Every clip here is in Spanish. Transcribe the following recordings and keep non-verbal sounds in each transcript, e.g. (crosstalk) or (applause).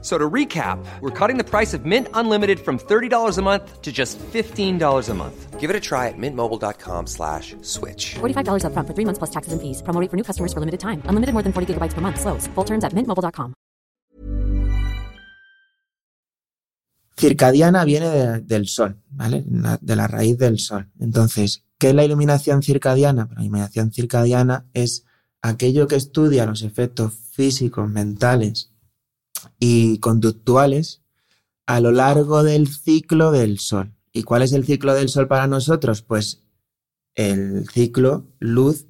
So to recap, we're cutting the price of Mint Unlimited from $30 a month to just $15 a month. Give it a try at mintmobile.com slash switch. $45 upfront for three months plus taxes and fees. Promo rate for new customers for limited time. Unlimited more than 40 gigabytes per month. Slows. Full terms at mintmobile.com. Circadiana viene de- del sol, ¿vale? De la raíz del sol. Entonces, ¿qué es la iluminación circadiana? Pues La iluminación circadiana es aquello que estudia los efectos físicos, mentales y conductuales a lo largo del ciclo del sol. ¿Y cuál es el ciclo del sol para nosotros? Pues el ciclo luz,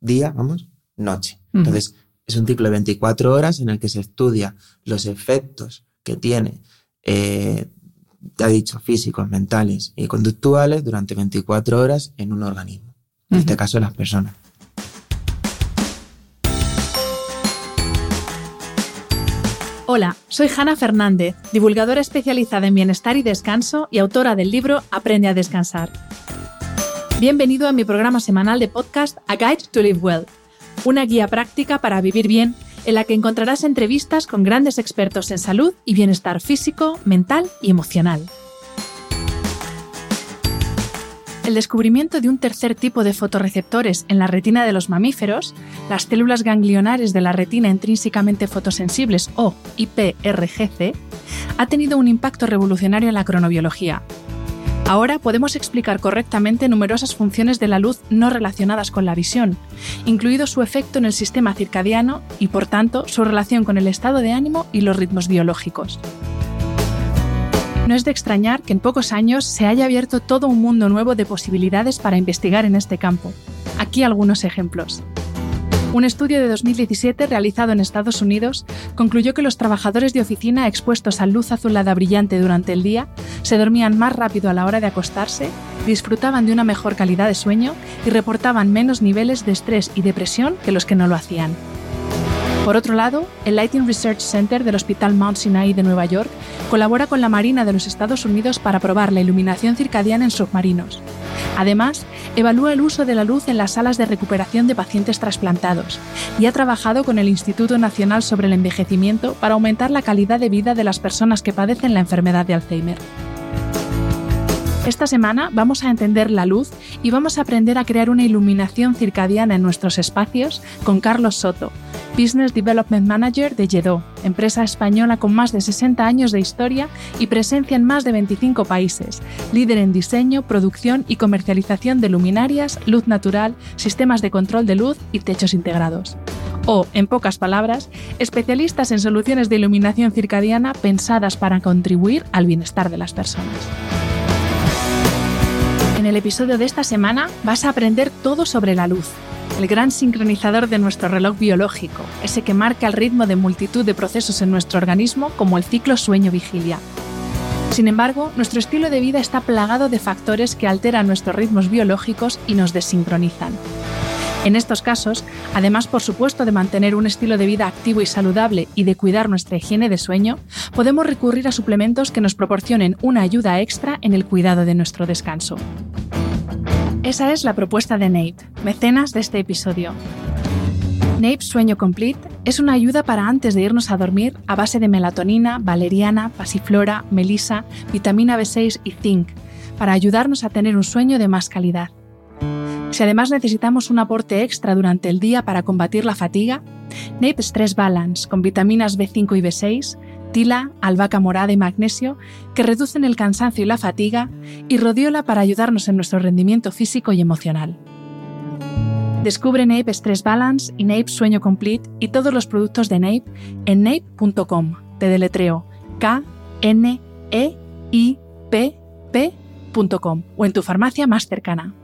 día, vamos, noche. Entonces, es un ciclo de 24 horas en el que se estudia los efectos que tiene, eh, ya he dicho, físicos, mentales y conductuales durante 24 horas en un organismo. En este caso, las personas. Hola, soy Hanna Fernández, divulgadora especializada en bienestar y descanso y autora del libro Aprende a descansar. Bienvenido a mi programa semanal de podcast A Guide to Live Well, una guía práctica para vivir bien en la que encontrarás entrevistas con grandes expertos en salud y bienestar físico, mental y emocional. El descubrimiento de un tercer tipo de fotorreceptores en la retina de los mamíferos, las células ganglionares de la retina intrínsecamente fotosensibles o IPRGC, ha tenido un impacto revolucionario en la cronobiología. Ahora podemos explicar correctamente numerosas funciones de la luz no relacionadas con la visión, incluido su efecto en el sistema circadiano y, por tanto, su relación con el estado de ánimo y los ritmos biológicos. No es de extrañar que en pocos años se haya abierto todo un mundo nuevo de posibilidades para investigar en este campo. Aquí algunos ejemplos. Un estudio de 2017 realizado en Estados Unidos concluyó que los trabajadores de oficina expuestos a luz azulada brillante durante el día se dormían más rápido a la hora de acostarse, disfrutaban de una mejor calidad de sueño y reportaban menos niveles de estrés y depresión que los que no lo hacían. Por otro lado, el Lighting Research Center del Hospital Mount Sinai de Nueva York colabora con la Marina de los Estados Unidos para probar la iluminación circadiana en submarinos. Además, evalúa el uso de la luz en las salas de recuperación de pacientes trasplantados y ha trabajado con el Instituto Nacional sobre el Envejecimiento para aumentar la calidad de vida de las personas que padecen la enfermedad de Alzheimer. Esta semana vamos a entender la luz y vamos a aprender a crear una iluminación circadiana en nuestros espacios con Carlos Soto, Business Development Manager de Yedó, empresa española con más de 60 años de historia y presencia en más de 25 países, líder en diseño, producción y comercialización de luminarias, luz natural, sistemas de control de luz y techos integrados. O, en pocas palabras, especialistas en soluciones de iluminación circadiana pensadas para contribuir al bienestar de las personas. El episodio de esta semana vas a aprender todo sobre la luz, el gran sincronizador de nuestro reloj biológico, ese que marca el ritmo de multitud de procesos en nuestro organismo como el ciclo sueño-vigilia. Sin embargo, nuestro estilo de vida está plagado de factores que alteran nuestros ritmos biológicos y nos desincronizan. En estos casos, además por supuesto de mantener un estilo de vida activo y saludable y de cuidar nuestra higiene de sueño, podemos recurrir a suplementos que nos proporcionen una ayuda extra en el cuidado de nuestro descanso. Esa es la propuesta de Nape, mecenas de este episodio. Nape Sueño Complete es una ayuda para antes de irnos a dormir a base de melatonina, valeriana, pasiflora, melisa, vitamina B6 y zinc, para ayudarnos a tener un sueño de más calidad. Si además necesitamos un aporte extra durante el día para combatir la fatiga, Nape Stress Balance con vitaminas B5 y B6, tila, albahaca morada y magnesio que reducen el cansancio y la fatiga, y rodiola para ayudarnos en nuestro rendimiento físico y emocional. Descubre Nape Stress Balance y Nape Sueño Complete y todos los productos de Nape en nape.com. Te deletreo K N E I P P.com o en tu farmacia más cercana.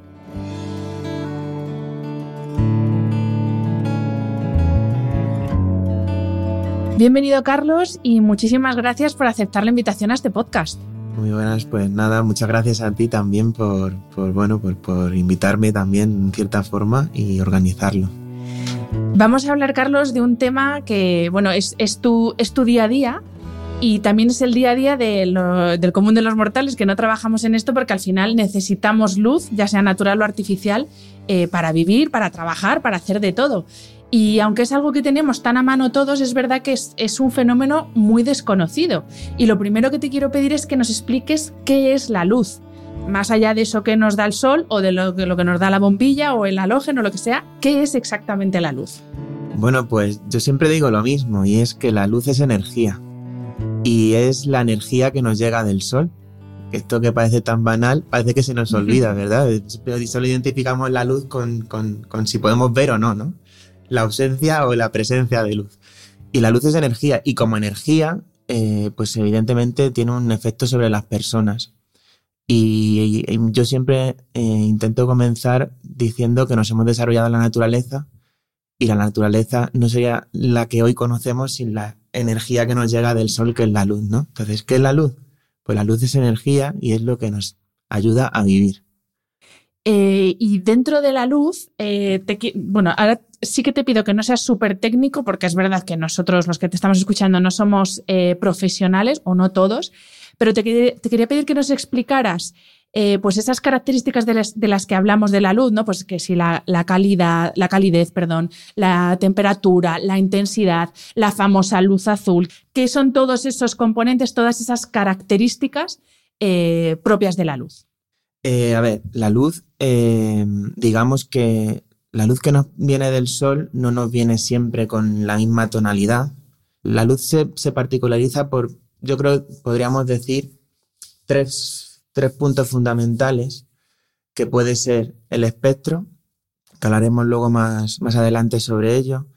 Bienvenido Carlos y muchísimas gracias por aceptar la invitación a este podcast. Muy buenas, pues nada, muchas gracias a ti también por, por bueno, por, por invitarme también en cierta forma y organizarlo. Vamos a hablar, Carlos, de un tema que, bueno, es, es, tu, es tu día a día y también es el día a día de lo, del común de los mortales, que no trabajamos en esto porque al final necesitamos luz, ya sea natural o artificial, eh, para vivir, para trabajar, para hacer de todo. Y aunque es algo que tenemos tan a mano todos, es verdad que es, es, un fenómeno muy desconocido. Y lo primero que te quiero pedir es que nos expliques qué es la luz. Más allá de eso que nos da el sol o de lo, lo que nos da la bombilla o el halógeno o lo que sea, ¿qué es exactamente la luz? Bueno, pues yo siempre digo lo mismo y es que la luz es energía y es la energía que nos llega del sol. Esto que parece tan banal, parece que se nos (laughs) olvida, ¿verdad? Pero solo identificamos la luz con, con, con si podemos ver o no, ¿no? La ausencia o la presencia de luz. Y la luz es energía y como energía, eh, pues evidentemente tiene un efecto sobre las personas. Y, yo siempre eh, intento comenzar diciendo que nos hemos desarrollado en la naturaleza y la naturaleza no sería la que hoy conocemos sin la energía que nos llega del sol, que es la luz, ¿no? Entonces, ¿qué es la luz? Pues la luz es energía y es lo que nos ayuda a vivir. Eh, y dentro de la luz, eh, bueno, ahora sí que te pido que no seas súper técnico, porque es verdad que nosotros, los que te estamos escuchando, no somos eh, profesionales, o no todos, pero te, quería pedir que nos explicaras eh, pues esas características de las, que hablamos de la luz, ¿no? Pues que si la, calidad, la calidez, perdón, la temperatura, la intensidad, la famosa luz azul, que son todos esos componentes, todas esas características eh, propias de la luz. A ver, la luz, digamos que la luz que nos viene del sol no nos viene siempre con la misma tonalidad. La luz se, se particulariza por, yo creo, podríamos decir, tres tres puntos fundamentales, que puede ser el espectro, que hablaremos luego más, más adelante sobre ello.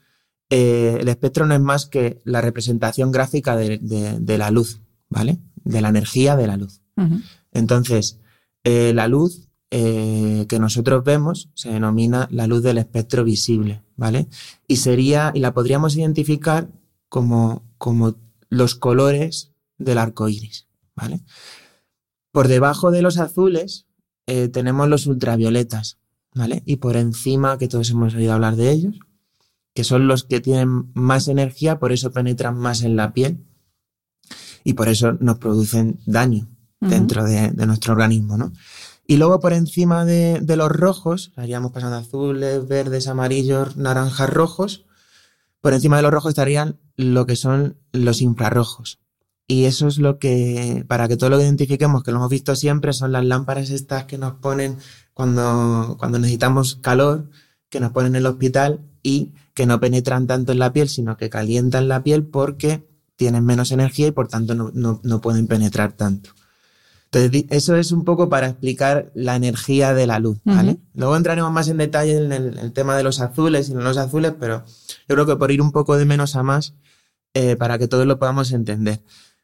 Eh, el espectro no es más que la representación gráfica de, de, de la luz, ¿vale? De la energía de la luz. Uh -huh. Entonces, eh, la luz eh, que nosotros vemos se denomina la luz del espectro visible, ¿vale? Y sería, y la podríamos identificar como, como los colores del arco iris, ¿vale? Por debajo de los azules eh, tenemos los ultravioletas, ¿vale? Y por encima, que todos hemos oído hablar de ellos, que son los que tienen más energía, por eso penetran más en la piel y por eso nos producen daño uh -huh. dentro de, de, nuestro organismo, ¿no? Y luego por encima de, los rojos, estaríamos pasando azules, verdes, amarillos, naranjas, rojos, por encima de los rojos estarían lo que son los infrarrojos, y eso es lo que, para que todo lo que identifiquemos, que lo hemos visto siempre, son las lámparas estas que nos ponen cuando, cuando necesitamos calor, que nos ponen en el hospital y que no penetran tanto en la piel, sino que calientan la piel porque tienen menos energía y por tanto no, no, no pueden penetrar tanto. Entonces, eso es un poco para explicar la energía de la luz, ¿vale? Uh -huh. Luego entraremos más en detalle en el, el, tema de los azules y no los azules, pero yo creo que por ir un poco de menos a más, eh, para que todos lo podamos entender.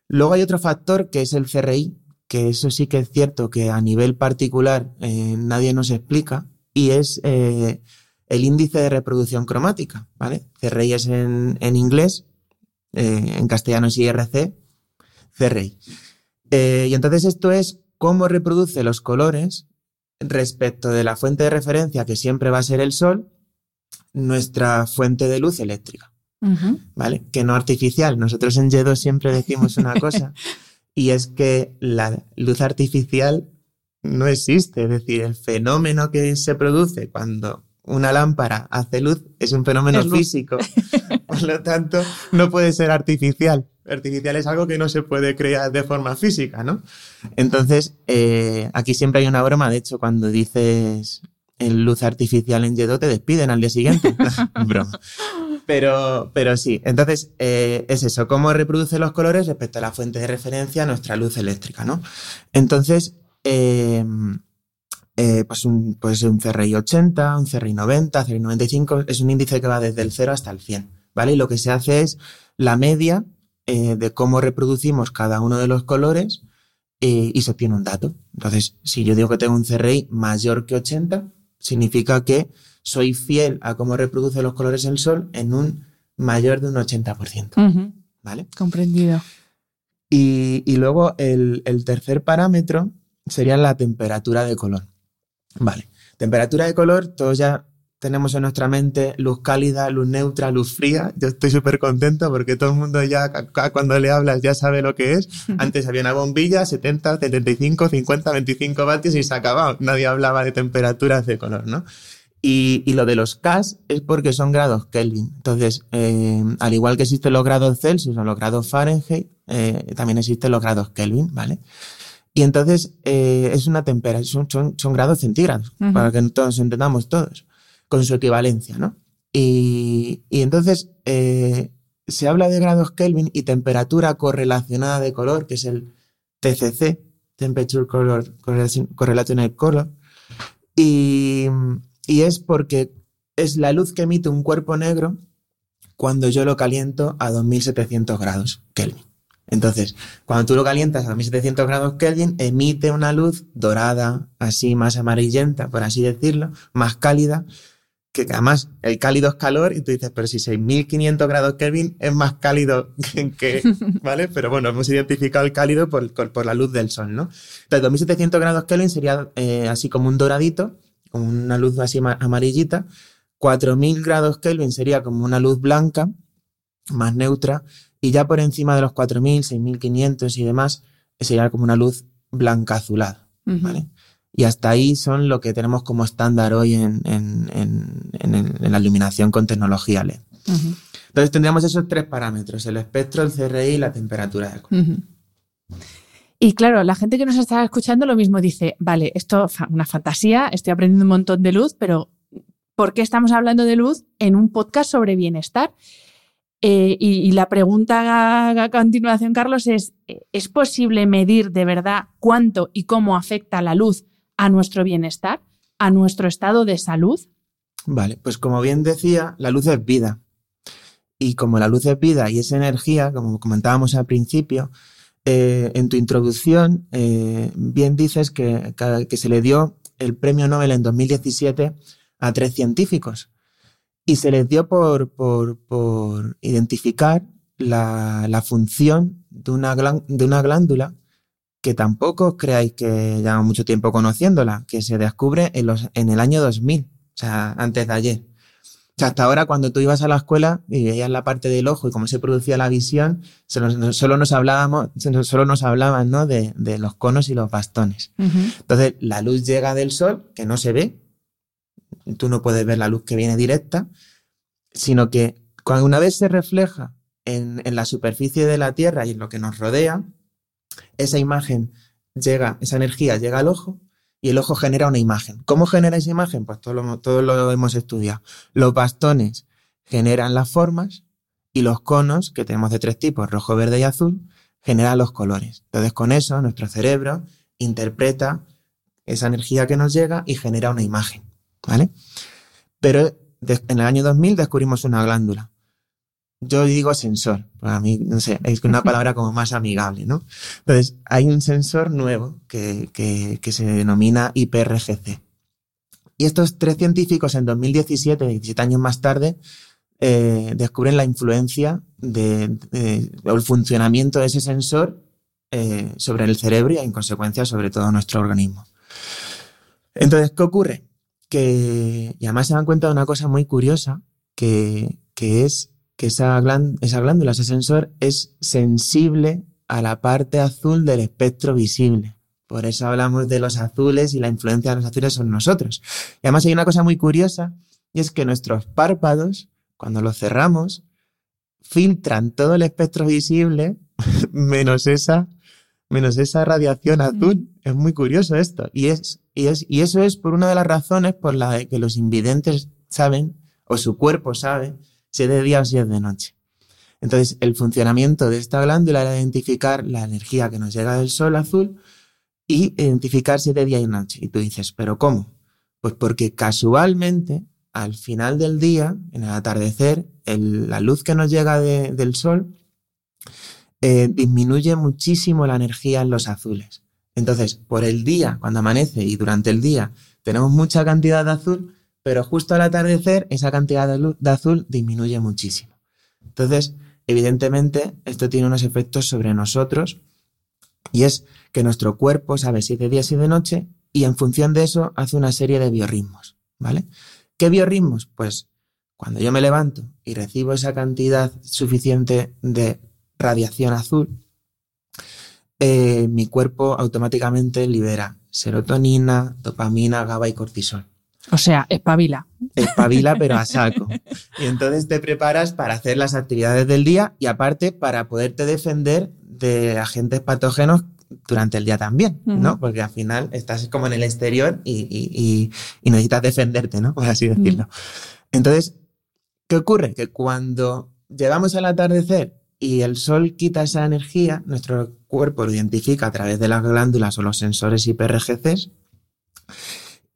Luego hay otro factor que es el CRI, que eso sí que es cierto que a nivel particular eh, nadie nos explica, y es eh, el índice de reproducción cromática, ¿vale? CRI es en, en inglés, en castellano es IRC, CRI. Eh, y entonces esto es cómo reproduce los colores respecto de la fuente de referencia, que siempre va a ser el sol, nuestra fuente de luz eléctrica. Uh -huh. ¿Vale? Que no artificial. Nosotros en Yedo siempre decimos una cosa (laughs) y es que la luz artificial no existe. Es decir, el fenómeno que se produce cuando una lámpara hace luz es un fenómeno es físico. Por lo tanto, no puede ser artificial. Artificial es algo que no se puede crear de forma física, ¿no? Entonces, eh, aquí siempre hay una broma. De hecho, cuando dices en luz artificial en Yedo, te despiden al día siguiente. (laughs) (laughs) broma. Pero, pero sí, entonces eh, es eso, cómo reproduce los colores respecto a la fuente de referencia, nuestra luz eléctrica, ¿no? Entonces, eh, eh, pues un, un CRI 80, un CRI 90, CRI 95, es un índice que va desde el 0 hasta el 100, ¿vale? Y lo que se hace es la media eh, de cómo reproducimos cada uno de los colores eh, y se obtiene un dato. Entonces, si yo digo que tengo un CRI mayor que 80, significa que soy fiel a cómo reproduce los colores el sol en un mayor de un 80%. Uh -huh. ¿Vale? Comprendido. Y, y luego el, el, tercer parámetro sería la temperatura de color. Vale. Temperatura de color, todos ya tenemos en nuestra mente luz cálida, luz neutra, luz fría. Yo estoy súper contento porque todo el mundo ya cuando le hablas ya sabe lo que es. (laughs) Antes había una bombilla, 70, 75, 50, 25 vatios y se acababa. Nadie hablaba de temperaturas de color, ¿no? Y, y, lo de los K es porque son grados Kelvin. Entonces, eh, al igual que existen los grados Celsius o los grados Fahrenheit, eh, también existen los grados Kelvin, ¿vale? Y entonces eh, es una temperatura, son, son, grados centígrados, para que todos entendamos todos, con su equivalencia, ¿no? Y, y entonces eh, se habla de grados Kelvin y temperatura correlacionada de color, que es el TCC, Temperature Color Correlational Color, y, y es porque es la luz que emite un cuerpo negro cuando yo lo caliento a 2700 grados Kelvin. Entonces, cuando tú lo calientas a 1700 grados Kelvin, emite una luz dorada, así más amarillenta, por así decirlo, más cálida, que además el cálido es calor y tú dices, pero si 6500 grados Kelvin es más cálido (laughs) que, ¿vale? Pero bueno, hemos identificado el cálido por, por la luz del sol, ¿no? Entonces, 2700 grados Kelvin sería eh, así como un doradito, como una luz así amarillita. 4000 grados Kelvin sería como una luz blanca, más neutra y ya por encima de los 4.000, 6.500 y demás, sería como una luz blanca azulada, ¿vale? Y hasta ahí son lo que tenemos como estándar hoy en, la iluminación con tecnología LED. Entonces tendríamos esos tres parámetros, el espectro, el CRI y la temperatura de color. Y claro, la gente que nos está escuchando lo mismo dice, vale, esto es una fantasía, estoy aprendiendo un montón de luz, pero ¿por qué estamos hablando de luz en un podcast sobre bienestar? Eh, y, la pregunta a, continuación, Carlos, es, ¿es posible medir de verdad cuánto y cómo afecta la luz a nuestro bienestar, a nuestro estado de salud? Vale, pues como bien decía, la luz es vida. Y como la luz es vida y es energía, como comentábamos al principio, eh, en tu introducción eh, bien dices que, que se le dio el premio Nobel en 2017 a tres científicos y se les dio por, por, identificar la, la, función de una, de una glándula que tampoco creáis que llevamos mucho tiempo conociéndola, que se descubre en, los, en el año 2000, o sea, antes de ayer. O sea, hasta ahora cuando tú ibas a la escuela y veías la parte del ojo y cómo se producía la visión, solo, solo nos hablábamos, solo nos hablaban ¿no? de, de, los conos y los bastones. Entonces, la luz llega del sol, que no se ve, tú no puedes ver la luz que viene directa, sino que cuando una vez se refleja en, la superficie de la Tierra y en lo que nos rodea, esa imagen llega, esa energía llega al ojo y el ojo genera una imagen. ¿Cómo genera esa imagen? Pues todo lo, todo lo hemos estudiado. Los bastones generan las formas y los conos, que tenemos de tres tipos, rojo, verde y azul, generan los colores. Entonces con eso nuestro cerebro interpreta esa energía que nos llega y genera una imagen. ¿vale? Pero en el año 2000 descubrimos una glándula. Yo digo sensor, para mí, no sé, es una palabra como más amigable, ¿no? Entonces, hay un sensor nuevo que, que, se denomina IPRGC. Y estos tres científicos en 2017, 17 años más tarde, eh, descubren la influencia de, o el funcionamiento de ese sensor eh, sobre el cerebro y en consecuencia sobre todo nuestro organismo. Entonces, ¿qué ocurre? que, y además se dan cuenta de una cosa muy curiosa, que, que es que esa, esa glándula, ese sensor, es sensible a la parte azul del espectro visible. Por eso hablamos de los azules y la influencia de los azules son nosotros. Y además hay una cosa muy curiosa, y es que nuestros párpados, cuando los cerramos, filtran todo el espectro visible (laughs) menos esa menos esa radiación azul. Es muy curioso esto. Y, es, y, es, y eso es por una de las razones por las que los invidentes saben, o su cuerpo sabe, si es de día o si es de noche. Entonces, el funcionamiento de esta glándula era identificar la energía que nos llega del sol azul y identificar si es de día y noche. Y tú dices, ¿pero cómo? Pues porque casualmente, al final del día, en el atardecer, la luz que nos llega del sol eh, disminuye muchísimo la energía en los azules. Entonces, por el día, cuando amanece y durante el día, tenemos mucha cantidad de azul, pero justo al atardecer esa cantidad de, de azul disminuye muchísimo. Entonces, evidentemente, esto tiene unos efectos sobre nosotros y es que nuestro cuerpo sabe si de día, si de noche y en función de eso hace una serie de biorritmos, ¿vale? ¿Qué biorritmos? Pues cuando yo me levanto y recibo esa cantidad suficiente de radiación azul, eh, mi cuerpo automáticamente libera serotonina, dopamina, GABA y cortisol. O sea, espabila. Espabila, pero a (laughs) saco. Y entonces te preparas para hacer las actividades del día y aparte para poderte defender de agentes patógenos durante el día también, ¿no? Porque al final estás como en el exterior y, necesitas defenderte, ¿no? Por así decirlo. Entonces, ¿qué ocurre? Que cuando llegamos al atardecer y el sol quita esa energía, nuestro cuerpo lo identifica a través de las glándulas o los sensores IPRGCs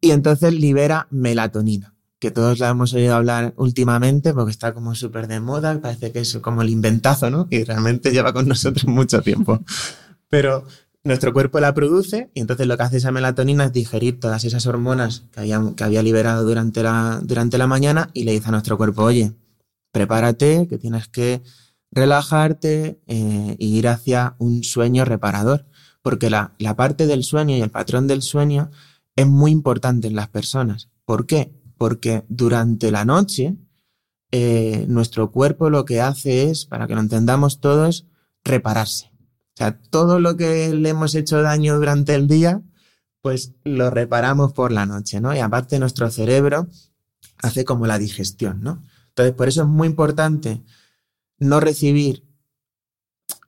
y entonces libera melatonina, que todos la hemos oído hablar últimamente porque está como súper de moda, parece que es como el inventazo, ¿no? Y realmente lleva con nosotros mucho tiempo. (laughs) Pero nuestro cuerpo la produce y entonces lo que hace esa melatonina es digerir todas esas hormonas que había, que había liberado durante la, durante la mañana y le dice a nuestro cuerpo, oye, prepárate, que tienes que relajarte e ir hacia un sueño reparador, porque la, la parte del sueño y el patrón del sueño es muy importante en las personas. ¿Por qué? Porque durante la noche eh, nuestro cuerpo lo que hace es, para que lo entendamos todos, repararse. O sea, todo lo que le hemos hecho daño durante el día, pues lo reparamos por la noche, ¿no? Y aparte nuestro cerebro hace como la digestión, ¿no? Entonces, por eso es muy importante no recibir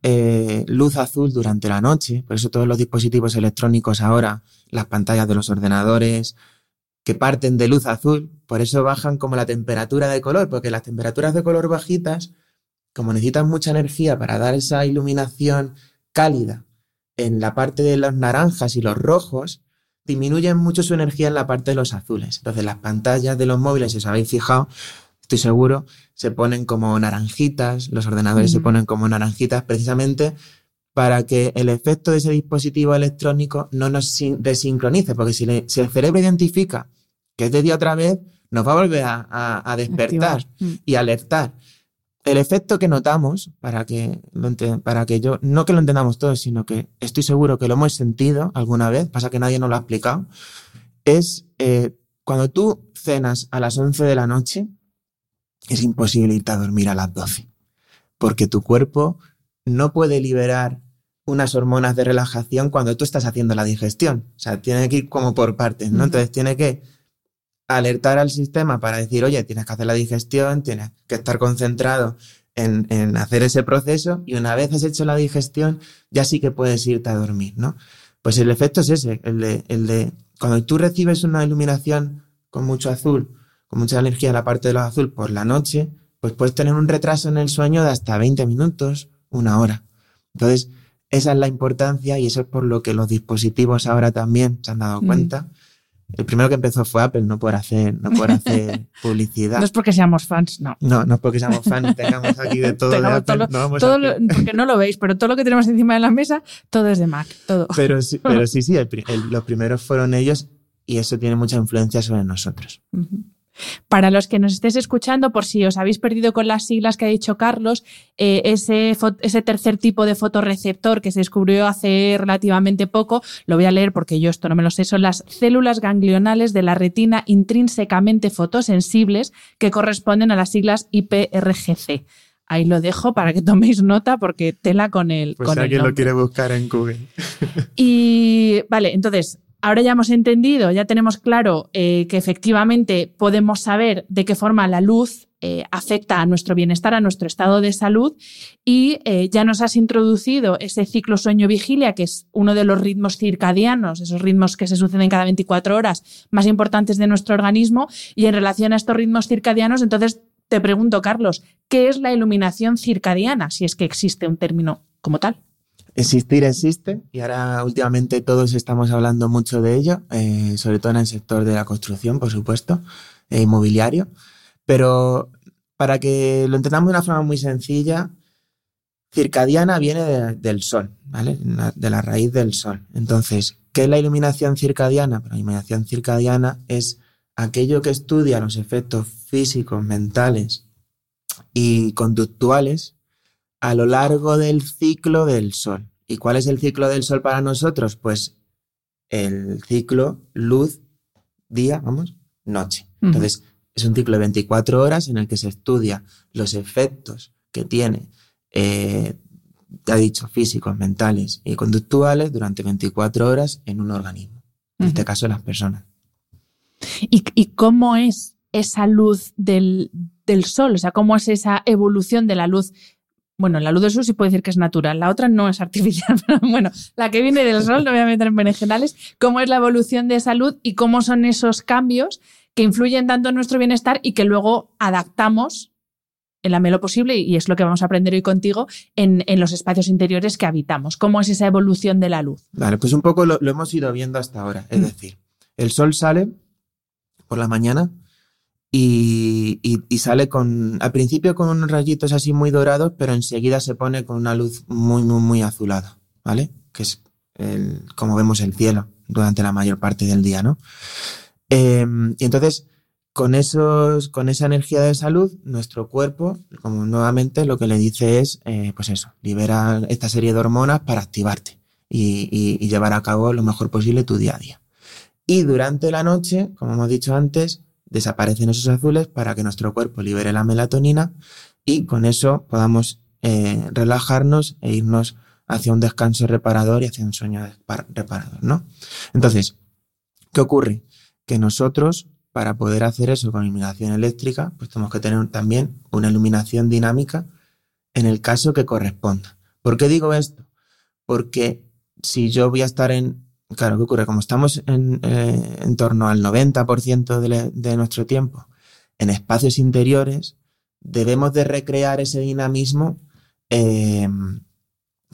eh, luz azul durante la noche. Por eso todos los dispositivos electrónicos ahora, las pantallas de los ordenadores, que parten de luz azul, por eso bajan como la temperatura de color, porque las temperaturas de color bajitas, como necesitan mucha energía para dar esa iluminación cálida en la parte de los naranjas y los rojos, disminuyen mucho su energía en la parte de los azules. Entonces las pantallas de los móviles, si os habéis fijado, estoy seguro, se ponen como naranjitas, los ordenadores se ponen como naranjitas precisamente para que el efecto de ese dispositivo electrónico no nos desincronice, porque si, el cerebro identifica que es de día otra vez, nos va a volver a, despertar mm. y alertar. El efecto que notamos, para que, para que yo, no que lo entendamos todos, sino que estoy seguro que lo hemos sentido alguna vez, pasa que nadie nos lo ha explicado, es eh, cuando tú cenas a las 11 de la noche, es imposible irte a dormir a las 12, porque tu cuerpo no puede liberar unas hormonas de relajación cuando tú estás haciendo la digestión. O sea, tiene que ir como por partes, ¿no? Entonces tiene que alertar al sistema para decir, oye, tienes que hacer la digestión, tienes que estar concentrado en, en, hacer ese proceso y una vez has hecho la digestión, ya sí que puedes irte a dormir, ¿no? Pues el efecto es ese, el de, el de cuando tú recibes una iluminación con mucho azul con mucha energía en la parte de lo azul por la noche, pues puedes tener un retraso en el sueño de hasta 20 minutos, una hora. Entonces, esa es la importancia y eso es por lo que los dispositivos ahora también se han dado mm. cuenta. El primero que empezó fue Apple, no por hacer, no por hacer (laughs) publicidad. No es porque seamos fans, no. No, no es porque seamos fans y tengamos aquí de todo de Apple. Todo no porque no lo veis, pero todo lo que tenemos encima de la mesa, todo es de Mac, todo. (laughs) Pero sí, pero sí, sí los primeros fueron ellos y eso tiene mucha influencia sobre nosotros. Para los que nos estéis escuchando, por si os habéis perdido con las siglas que ha dicho Carlos, eh, ese, ese, tercer tipo de fotorreceptor que se descubrió hace relativamente poco, lo voy a leer porque yo esto no me lo sé, son las células ganglionales de la retina intrínsecamente fotosensibles que corresponden a las siglas IPRGC. Ahí lo dejo para que toméis nota porque tela con el. Pues con alguien lo quiere buscar en Google. Y vale, entonces, ahora ya hemos entendido, ya tenemos claro eh, que efectivamente podemos saber de qué forma la luz eh, afecta a nuestro bienestar, a nuestro estado de salud y eh, ya nos has introducido ese ciclo sueño-vigilia, que es uno de los ritmos circadianos, esos ritmos que se suceden cada 24 horas más importantes de nuestro organismo. Y en relación a estos ritmos circadianos, entonces te pregunto, Carlos, ¿qué es la iluminación circadiana, si es que existe un término como tal? Existir existe y ahora últimamente todos estamos hablando mucho de ello, eh, sobre todo en el sector de la construcción, por supuesto, e inmobiliario. Pero para que lo entendamos de una forma muy sencilla, circadiana viene del sol, ¿vale? De la raíz del sol. Entonces, ¿qué es la iluminación circadiana? la iluminación circadiana es aquello que estudia los efectos físicos, mentales y conductuales a lo largo del ciclo del Sol. ¿Y cuál es el ciclo del Sol para nosotros? Pues el ciclo luz, día, vamos, noche. Entonces, Es un ciclo de 24 horas en el que se estudia los efectos que tiene, eh, ha dicho, físicos, mentales y conductuales durante 24 horas en un organismo, en este caso las personas. ¿Y, ¿Y, cómo es esa luz del, del sol? O sea, ¿cómo es esa evolución de la luz bueno, la luz del sol sí puede decir que es natural, la otra no es artificial, (laughs) pero bueno, la que viene del sol, no voy a meter en berenjenales, cómo es la evolución de esa luz y cómo son esos cambios que influyen tanto en nuestro bienestar y que luego adaptamos en la medida posible, y es lo que vamos a aprender hoy contigo, en, los espacios interiores que habitamos. ¿Cómo es esa evolución de la luz? Vale, pues un poco lo, lo hemos ido viendo hasta ahora. Es mm. decir, el sol sale por la mañana, y, sale con, al principio con unos rayitos así muy dorados, pero enseguida se pone con una luz muy, muy, muy azulada, ¿vale? Que es como vemos el cielo durante la mayor parte del día, ¿no? Em, y entonces, con, esos, con esa energía de salud, nuestro cuerpo, como nuevamente lo que le dice es, eh, pues eso, libera esta serie de hormonas para activarte y, y llevar a cabo lo mejor posible tu día a día. Y durante la noche, como hemos dicho antes, desaparecen esos azules para que nuestro cuerpo libere la melatonina y con eso podamos eh, relajarnos e irnos hacia un descanso reparador y hacia un sueño reparador, ¿no? Entonces, ¿qué ocurre? Que nosotros, para poder hacer eso con iluminación eléctrica, pues tenemos que tener también una iluminación dinámica en el caso que corresponda. ¿Por qué digo esto? Porque si yo voy a estar en Claro, ¿qué ocurre? Como estamos en, eh, en torno al 90% de, de, nuestro tiempo en espacios interiores, debemos de recrear ese dinamismo eh,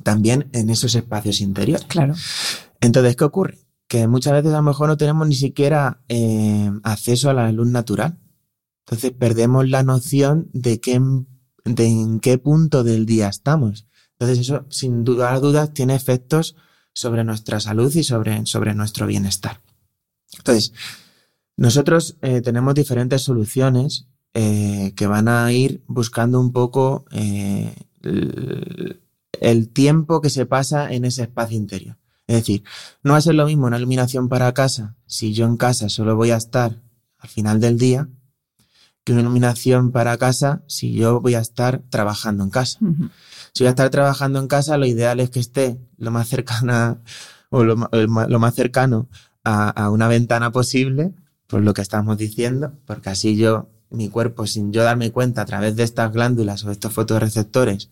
también en esos espacios interiores. Claro. Entonces, ¿qué ocurre? Que muchas veces a lo mejor no tenemos ni siquiera eh, acceso a la luz natural. Entonces perdemos la noción de, qué, de en qué punto del día estamos. Entonces eso, sin duda dudas, tiene efectos sobre nuestra salud y sobre, sobre nuestro bienestar. Entonces, nosotros eh, tenemos diferentes soluciones eh, que van a ir buscando un poco eh, el, tiempo que se pasa en ese espacio interior. Es decir, no va a ser lo mismo una iluminación para casa si yo en casa solo voy a estar al final del día que una iluminación para casa si yo voy a estar trabajando en casa. Si voy a estar trabajando en casa, lo ideal es que esté lo más cercana o lo, más cercano a, una ventana posible, por lo que estamos diciendo, porque así yo, mi cuerpo, sin yo darme cuenta a través de estas glándulas o estos fotorreceptores,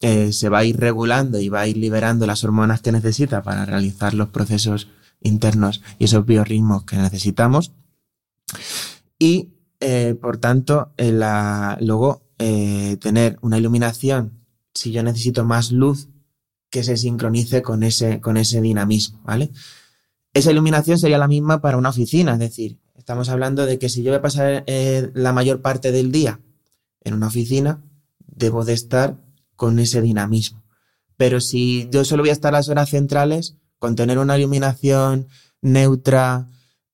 eh, se va a ir regulando y va a ir liberando las hormonas que necesita para realizar los procesos internos y esos biorritmos que necesitamos. Y, eh, por tanto, luego eh, tener una iluminación si yo necesito más luz que se sincronice con ese, con ese dinamismo, ¿vale? Esa iluminación sería la misma para una oficina, es decir, estamos hablando de que si yo voy a pasar eh, la mayor parte del día en una oficina, debo de estar con ese dinamismo. Pero si yo solo voy a estar las horas centrales, con tener una iluminación neutra,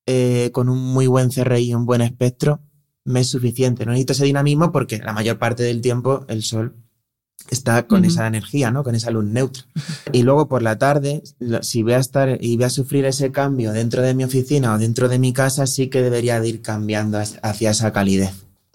eh, con un muy buen CRI y un buen espectro, me es suficiente. No necesito ese dinamismo porque la mayor parte del tiempo el sol está con esa energía, ¿no? Con esa luz neutra. Y luego por la tarde, si voy a estar y voy a sufrir ese cambio dentro de mi oficina o dentro de mi casa, sí que debería de ir cambiando hacia esa calidez,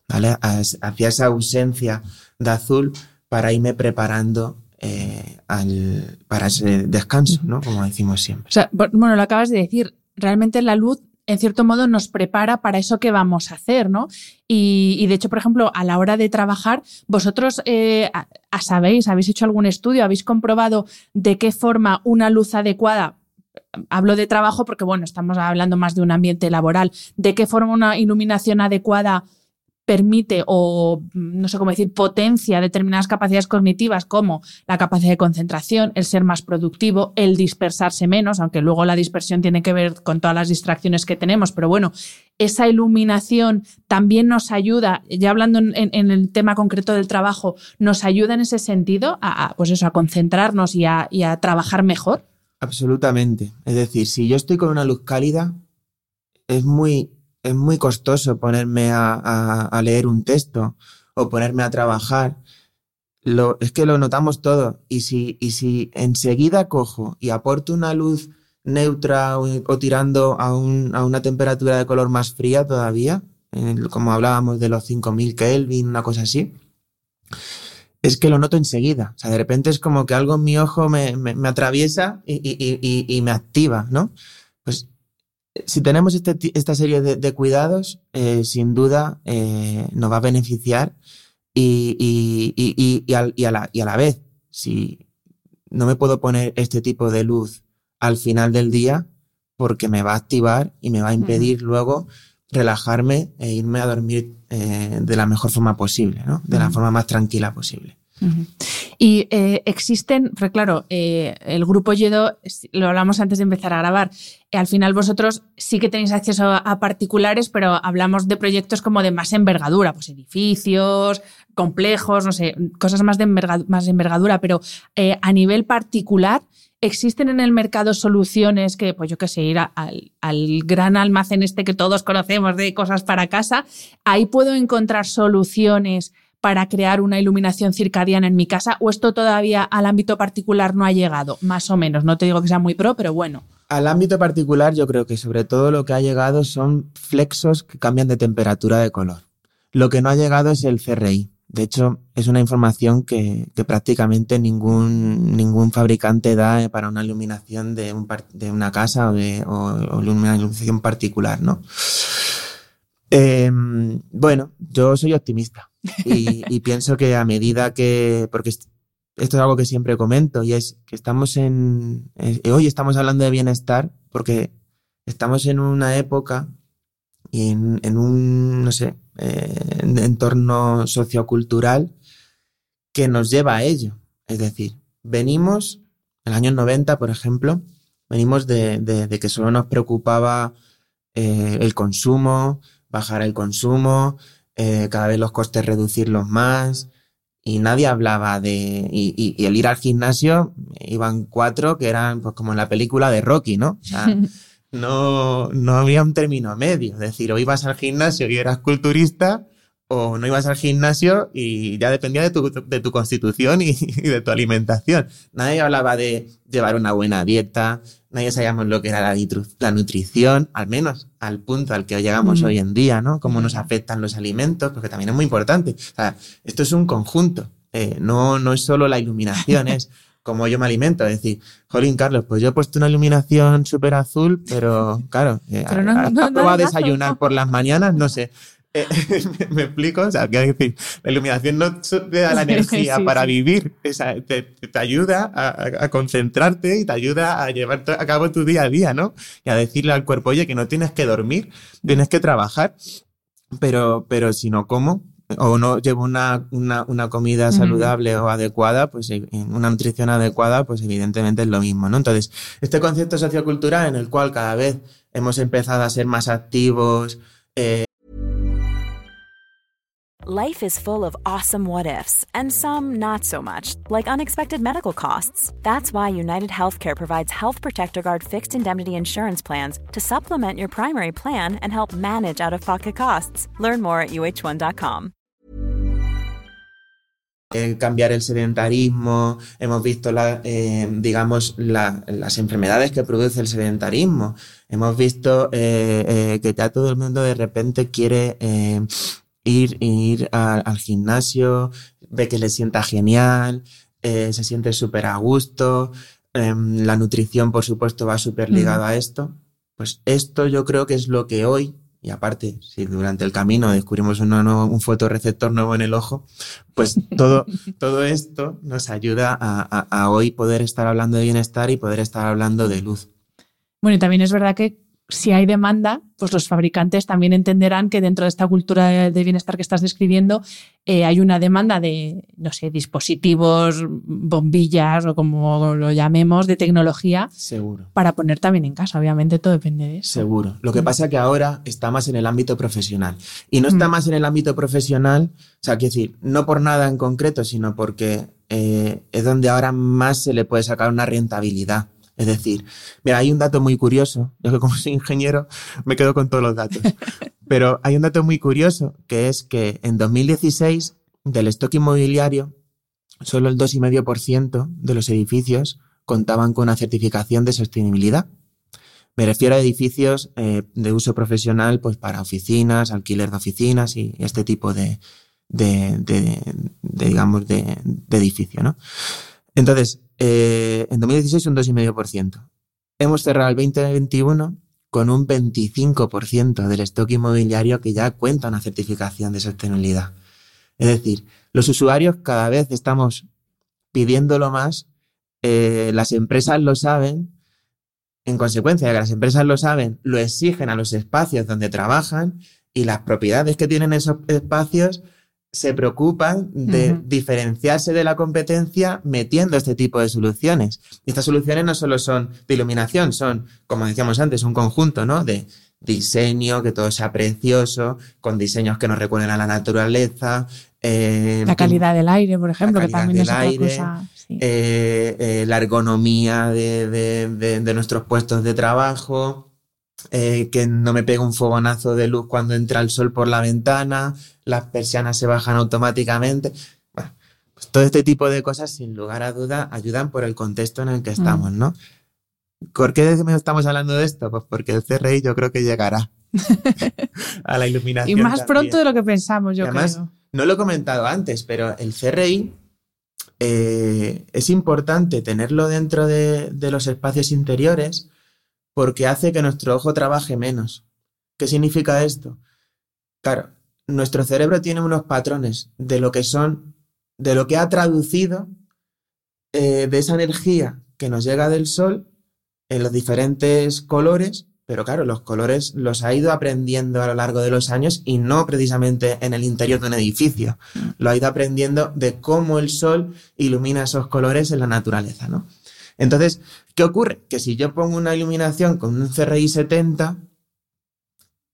¿vale? Hacia esa ausencia de azul para irme preparando eh, al, para ese descanso, ¿no? Como decimos siempre. O sea, bueno, lo acabas de decir, realmente la luz en cierto modo nos prepara para eso que vamos a hacer, ¿no? Y, de hecho, por ejemplo, a la hora de trabajar, vosotros eh, sabéis, habéis hecho algún estudio, habéis comprobado de qué forma una luz adecuada hablo de trabajo porque, bueno, estamos hablando más de un ambiente laboral. ¿De qué forma una iluminación adecuada permite o no sé cómo decir, potencia determinadas capacidades cognitivas como la capacidad de concentración, el ser más productivo, el dispersarse menos, aunque luego la dispersión tiene que ver con todas las distracciones que tenemos, pero bueno, esa iluminación también nos ayuda, ya hablando en, el tema concreto del trabajo, nos ayuda en ese sentido a, pues eso, a concentrarnos y a trabajar mejor. Absolutamente. Es decir, si yo estoy con una luz cálida, es muy es muy costoso ponerme a, leer un texto o ponerme a trabajar. Lo, es que lo notamos todo. Y si, y si enseguida cojo y aporto una luz neutra o, tirando a, un, a, una temperatura de color más fría todavía, como hablábamos de los 5000 Kelvin, una cosa así, es que lo noto enseguida. O sea, de repente es como que algo en mi ojo me, me, atraviesa y, y, y, me activa, ¿no? Pues si tenemos este, esta serie de, de cuidados, eh, sin duda eh, nos va a beneficiar y, a, la, y a la vez, si no me puedo poner este tipo de luz al final del día, porque me va a activar y me va a impedir luego relajarme e irme a dormir eh, de la mejor forma posible, ¿no? De la forma más tranquila posible. Y eh, existen, porque claro, eh, el grupo Yedo, lo hablamos antes de empezar a grabar, al final vosotros sí que tenéis acceso a particulares, pero hablamos de proyectos como de más envergadura, pues edificios, complejos, no sé, cosas más de envergadura, más de envergadura pero a nivel particular, ¿Existen en el mercado soluciones que, pues yo qué sé, ir al, gran almacén este que todos conocemos de cosas para casa? Ahí puedo encontrar soluciones para crear una iluminación circadiana en mi casa o esto todavía al ámbito particular no ha llegado, más o menos. No te digo que sea muy pro, pero bueno. Al ámbito particular yo creo que sobre todo lo que ha llegado son flexos que cambian de temperatura de color. Lo que no ha llegado es el CRI. De hecho, es una información que, prácticamente ningún, ningún fabricante da para una iluminación de una casa o, de, una iluminación particular, ¿no? Em, bueno, yo soy optimista y, pienso que a medida que, porque esto es algo que siempre comento y es que estamos en, hoy estamos hablando de bienestar porque estamos en una época y en, un, no sé, eh, entorno sociocultural que nos lleva a ello. Es decir, venimos, en los años 90, por ejemplo, venimos de, que solo nos preocupaba eh, el consumo, bajar el consumo, eh, cada vez los costes reducirlos más, y nadie hablaba de. Y, y, el ir al gimnasio, iban cuatro que eran pues como en la película de Rocky, ¿no? O sea, (laughs) no, no había un término medio. Es decir, o ibas al gimnasio y eras culturista, o no ibas al gimnasio y ya dependía de tu, de tu constitución y, (laughs) de tu alimentación. Nadie hablaba de llevar una buena dieta, nadie sabíamos lo que era la, la nutrición, al menos al punto al que llegamos hoy en día, ¿no? Cómo nos afectan los alimentos, porque también es muy importante. O sea, esto es un conjunto. Eh, no, no es solo la iluminación, (laughs) es como yo me alimento. Es decir, Jolín, Carlos, pues yo he puesto una iluminación súper azul, pero claro, eh, no, a desayunar por las mañanas? No sé. Eh, (laughs) ¿Me explico? O sea, quiero decir, la iluminación no te da la (laughs) energía para vivir, te, te, ayuda a, a, concentrarte y te ayuda a llevar a cabo tu día a día, ¿no? Y a decirle al cuerpo, oye, que no tienes que dormir, tienes que trabajar, pero, pero si no, ¿cómo? o no llevo una, una, una comida saludable o adecuada, pues eh, una nutrición adecuada, pues evidentemente es lo mismo, ¿no? Entonces, este concepto sociocultural en el cual cada vez hemos empezado a ser más activos. Eh... Life is full of awesome what ifs, and some not so much, like unexpected medical costs. That's why United Healthcare provides Health Protector Guard fixed indemnity insurance plans to supplement your primary plan and help manage out of pocket costs. Learn more at uh1.com. Eh, cambiar el sedentarismo, hemos visto, la, eh, digamos, la, las enfermedades que produce el sedentarismo, hemos visto eh, que ya todo el mundo de repente quiere ir, ir al gimnasio, ve que le sienta genial, se siente súper a gusto, em, la nutrición, por supuesto, va súper ligada a esto. Pues esto yo creo que es lo que hoy y aparte, si durante el camino descubrimos un, nuevo, un fotorreceptor nuevo en el ojo, pues (laughs) todo, todo esto nos ayuda a, a, hoy poder estar hablando de bienestar y poder estar hablando de luz. Bueno, y también es verdad que si hay demanda, pues los fabricantes también entenderán que dentro de esta cultura de bienestar que estás describiendo eh, hay una demanda de, no sé, dispositivos, bombillas o como lo llamemos, de tecnología. Seguro. Para poner también en casa, obviamente todo depende de eso. Seguro. Lo que mm. pasa es que ahora está más en el ámbito profesional. Y no está mm. más en el ámbito profesional, o sea, quiero decir, no por nada en concreto, sino porque eh, es donde ahora más se le puede sacar una rentabilidad. Es decir, mira, hay un dato muy curioso, yo que como soy ingeniero me quedo con todos los datos, (laughs) pero hay un dato muy curioso que es que en 2016 del stock inmobiliario solo el 2,5% de los edificios contaban con una certificación de sostenibilidad. Me refiero a edificios eh, de uso profesional, pues para oficinas, alquiler de oficinas y este tipo de, de, de, de digamos, de, de, edificio, ¿no? Entonces, eh, en 2016 un 2,5%. Hemos cerrado el 2021 con un 25% del stock inmobiliario que ya cuenta una certificación de sostenibilidad. Es decir, los usuarios cada vez estamos pidiéndolo más, eh, las empresas lo saben, en consecuencia de que las empresas lo saben, lo exigen a los espacios donde trabajan y las propiedades que tienen esos espacios se preocupan de diferenciarse de la competencia metiendo este tipo de soluciones. Y estas soluciones no solo son de iluminación, son, como decíamos antes, un conjunto, ¿no? De diseño, que todo sea precioso, con diseños que nos recuerden a la naturaleza. Eh, la calidad del aire, por ejemplo, que también es otra cosa. Eh, eh, la ergonomía de, de, de nuestros puestos de trabajo. Eh, que no me pegue un fogonazo de luz cuando entra el sol por la ventana, las persianas se bajan automáticamente. Bueno, pues todo este tipo de cosas, sin lugar a duda, ayudan por el contexto en el que estamos, mm. ¿no? ¿Por qué estamos hablando de esto? Pues porque el CRI yo creo que llegará (laughs) a la iluminación. Y más pronto de lo que pensamos, yo Además, creo. No lo he comentado antes, pero el CRI eh, es importante tenerlo dentro de, de los espacios interiores porque hace que nuestro ojo trabaje menos. ¿Qué significa esto? Claro, nuestro cerebro tiene unos patrones de lo que son, de lo que ha traducido eh, de esa energía que nos llega del sol en los diferentes colores, pero claro, los colores los ha ido aprendiendo a lo largo de los años y no precisamente en el interior de un edificio. Lo ha ido aprendiendo de cómo el sol ilumina esos colores en la naturaleza, ¿no? Entonces, ¿qué ocurre? Que si yo pongo una iluminación con un CRI 70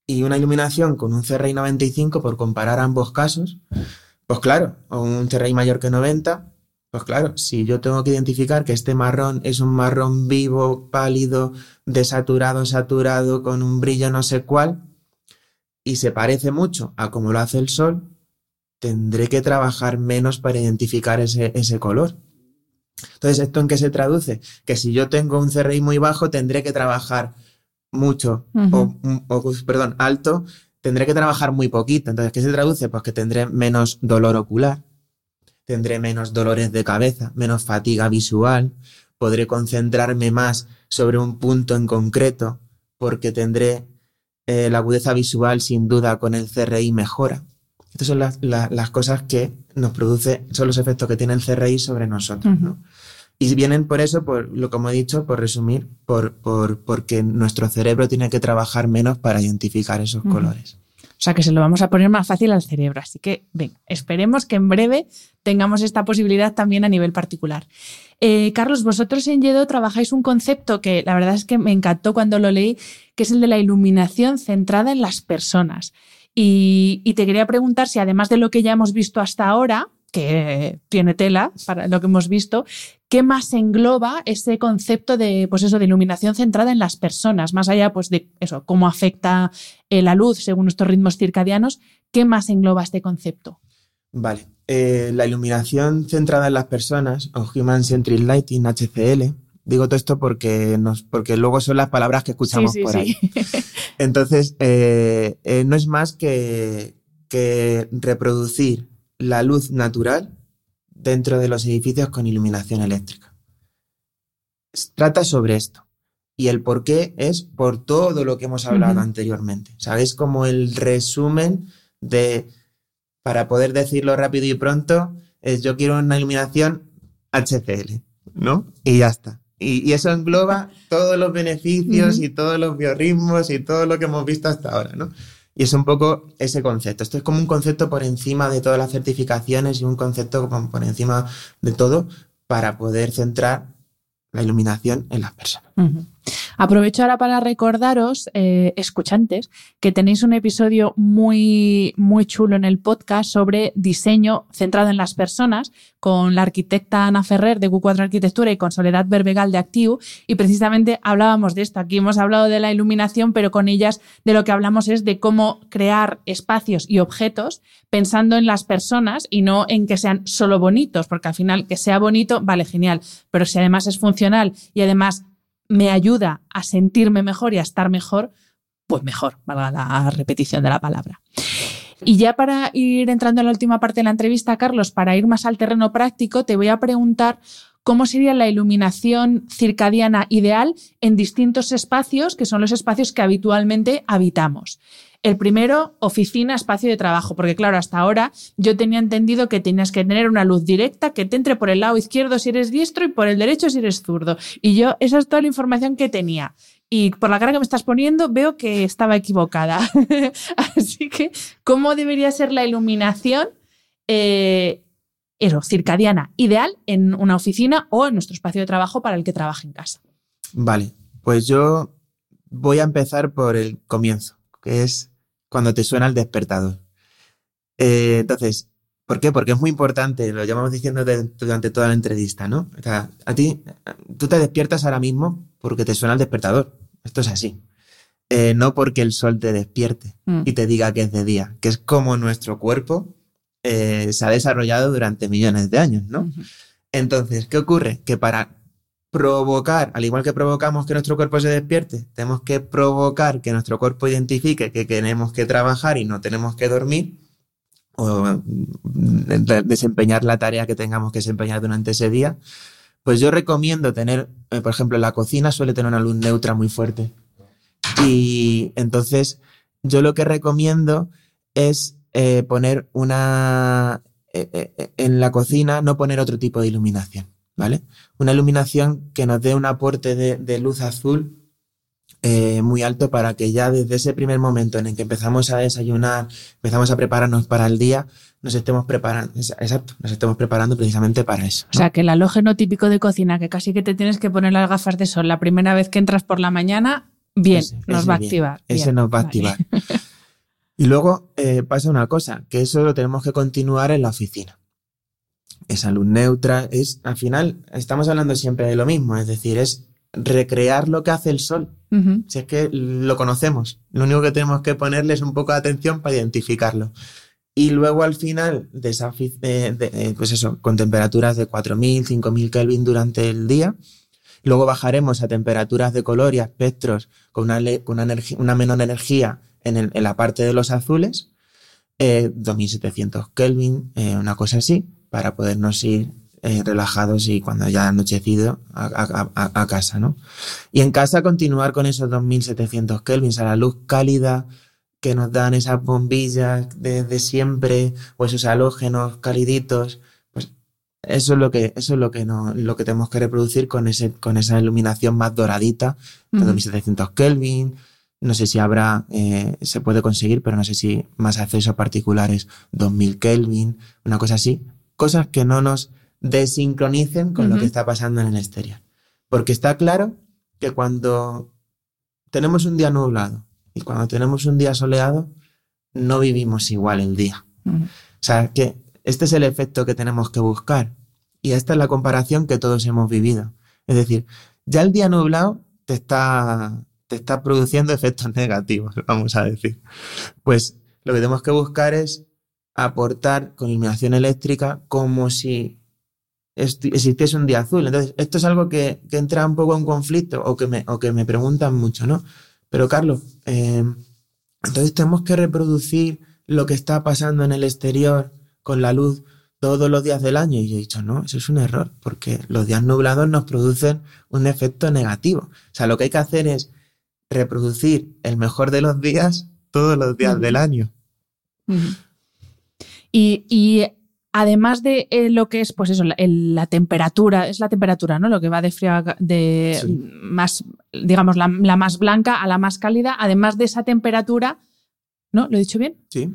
y una iluminación con un CRI 95, por comparar ambos casos, pues claro, o un CRI mayor que 90, pues claro, si yo tengo que identificar que este marrón es un marrón vivo, pálido, desaturado, saturado, con un brillo no sé cuál, y se parece mucho a como lo hace el sol, tendré que trabajar menos para identificar ese, ese color. Entonces, ¿esto en qué se traduce? Que si yo tengo un CRI muy bajo, tendré que trabajar mucho, o, perdón, alto, tendré que trabajar muy poquito. Entonces, ¿qué se traduce? Pues que tendré menos dolor ocular, tendré menos dolores de cabeza, menos fatiga visual, podré concentrarme más sobre un punto en concreto, porque tendré eh, la agudeza visual sin duda con el CRI mejora. Estas son las, las, cosas que nos produce, son los efectos que tiene el CRI sobre nosotros, ¿no? Y vienen por eso, por lo como he dicho, por resumir, por, por, porque nuestro cerebro tiene que trabajar menos para identificar esos colores. O sea que se lo vamos a poner más fácil al cerebro. Así que, ven, esperemos que en breve tengamos esta posibilidad también a nivel particular. Eh, Carlos, vosotros en Yedo trabajáis un concepto que la verdad es que me encantó cuando lo leí, que es el de la iluminación centrada en las personas. Y, te quería preguntar si además de lo que ya hemos visto hasta ahora, que tiene tela para lo que hemos visto, ¿qué más engloba ese concepto de, pues eso, de iluminación centrada en las personas? Más allá pues, de eso, cómo afecta eh, la luz según nuestros ritmos circadianos, ¿qué más engloba este concepto? Vale. Eh, la iluminación centrada en las personas, o Human Centric Lighting, HCL, Digo todo esto porque, nos, porque luego son las palabras que escuchamos por ahí. (laughs) Entonces, eh, eh, no es más que, que reproducir la luz natural dentro de los edificios con iluminación eléctrica. Trata sobre esto. Y el por qué es por todo lo que hemos hablado anteriormente. ¿Sabéis? Como el resumen de, para poder decirlo rápido y pronto, es yo quiero una iluminación HCL, ¿no? Y ya está. Y, eso engloba (laughs) todos los beneficios y todos los biorritmos y todo lo que hemos visto hasta ahora, ¿no? Y es un poco ese concepto. Esto es como un concepto por encima de todas las certificaciones y un concepto por encima de todo para poder centrar la iluminación en las personas. Aprovecho ahora para recordaros, eh, escuchantes, que tenéis un episodio muy, muy chulo en el podcast sobre diseño centrado en las personas con la arquitecta Ana Ferrer de Q4 Arquitectura y con Soledad Berbegal de Activo. Y precisamente hablábamos de esto. Aquí hemos hablado de la iluminación, pero con ellas de lo que hablamos es de cómo crear espacios y objetos pensando en las personas y no en que sean solo bonitos, porque al final que sea bonito, vale, genial. Pero si además es funcional y además me ayuda a sentirme mejor y a estar mejor, pues mejor, valga la repetición de la palabra. Y ya para ir entrando en la última parte de la entrevista, Carlos, para ir más al terreno práctico, te voy a preguntar cómo sería la iluminación circadiana ideal en distintos espacios, que son los espacios que habitualmente habitamos. El primero, oficina, espacio de trabajo, porque claro, hasta ahora yo tenía entendido que tenías que tener una luz directa que te entre por el lado izquierdo si eres diestro y por el derecho si eres zurdo. Y yo, esa es toda la información que tenía. Y por la cara que me estás poniendo, veo que estaba equivocada. (laughs) Así que, ¿cómo debería ser la iluminación? Eh, eso, circadiana, ideal en una oficina o en nuestro espacio de trabajo para el que trabaje en casa. Vale, pues yo voy a empezar por el comienzo, que es cuando te suena el despertador. Eh, entonces, ¿por qué? Porque es muy importante, lo llevamos diciendo durante toda la entrevista, ¿no? O sea, a ti, tú te despiertas ahora mismo porque te suena el despertador. Esto es así. Eh, no porque el sol te despierte mm. y te diga que es de día, que es como nuestro cuerpo eh, se ha desarrollado durante millones de años, ¿no? Entonces, ¿qué ocurre? Que para provocar, al igual que provocamos que nuestro cuerpo se despierte, tenemos que provocar que nuestro cuerpo identifique que tenemos que trabajar y no tenemos que dormir o mm, desempeñar la tarea que tengamos que desempeñar durante ese día, pues yo recomiendo tener, eh, por ejemplo, la cocina suele tener una luz neutra muy fuerte. Y entonces yo lo que recomiendo es eh, poner una, eh, en la cocina, no poner otro tipo de iluminación. ¿Vale? Una iluminación que nos dé un aporte de, luz azul eh, muy alto para que ya desde ese primer momento en el que empezamos a desayunar, empezamos a prepararnos para el día, nos estemos preparando, exacto, nos estemos preparando precisamente para eso. O sea, que el halógeno típico de cocina, que casi que te tienes que poner las gafas de sol la primera vez que entras por la mañana, bien, nos va a activar. Ese nos va a activar. y luego eh, pasa una cosa, que eso lo tenemos que continuar en la oficina esa luz neutra, es, al final, estamos hablando siempre de lo mismo, es decir, es recrear lo que hace el sol. Si es que lo conocemos, lo único que tenemos que ponerle es un poco de atención para identificarlo. Y luego al final, de esa, eh, pues eso, con temperaturas de 4.000, 5.000 Kelvin durante el día, luego bajaremos a temperaturas de color y espectros con una, una, una menor energía en, la parte de los azules, eh, 2.700 Kelvin, eh, una cosa así para podernos ir eh, relajados y cuando haya anochecido a, casa, ¿no? Y en casa continuar con esos 2700 kelvins a la luz cálida que nos dan esas bombillas de, siempre o esos halógenos caliditos, pues eso es lo que eso es lo que no, lo que tenemos que reproducir con ese con esa iluminación más doradita de 2700 kelvin. No sé si habrá, eh, se puede conseguir, pero no sé si más acceso a particulares 2000 Kelvin, una cosa así, cosas que no nos desincronicen con lo que está pasando en el exterior. Porque está claro que cuando tenemos un día nublado y cuando tenemos un día soleado, no vivimos igual el día. O sea, que este es el efecto que tenemos que buscar. Y esta es la comparación que todos hemos vivido. Es decir, ya el día nublado te está, te está produciendo efectos (laughs) negativos, vamos a decir. Pues lo que tenemos que buscar es aportar con iluminación eléctrica como si existiese un día azul. Entonces, esto es algo que, entra un poco en conflicto o que me, o que me preguntan mucho, ¿no? Pero Carlos, eh, entonces tenemos que reproducir lo que está pasando en el exterior con la luz todos los días del año. Y yo he dicho, no, eso es un error, porque los días nublados nos producen un efecto negativo. O sea, lo que hay que hacer es reproducir el mejor de los días todos los días del año. Y, además de eh, lo que es, pues eso, la, temperatura, es la temperatura, ¿no? Lo que va de frío de más, digamos, la, más blanca a la más cálida, además de esa temperatura, ¿no? ¿Lo he dicho bien? Sí.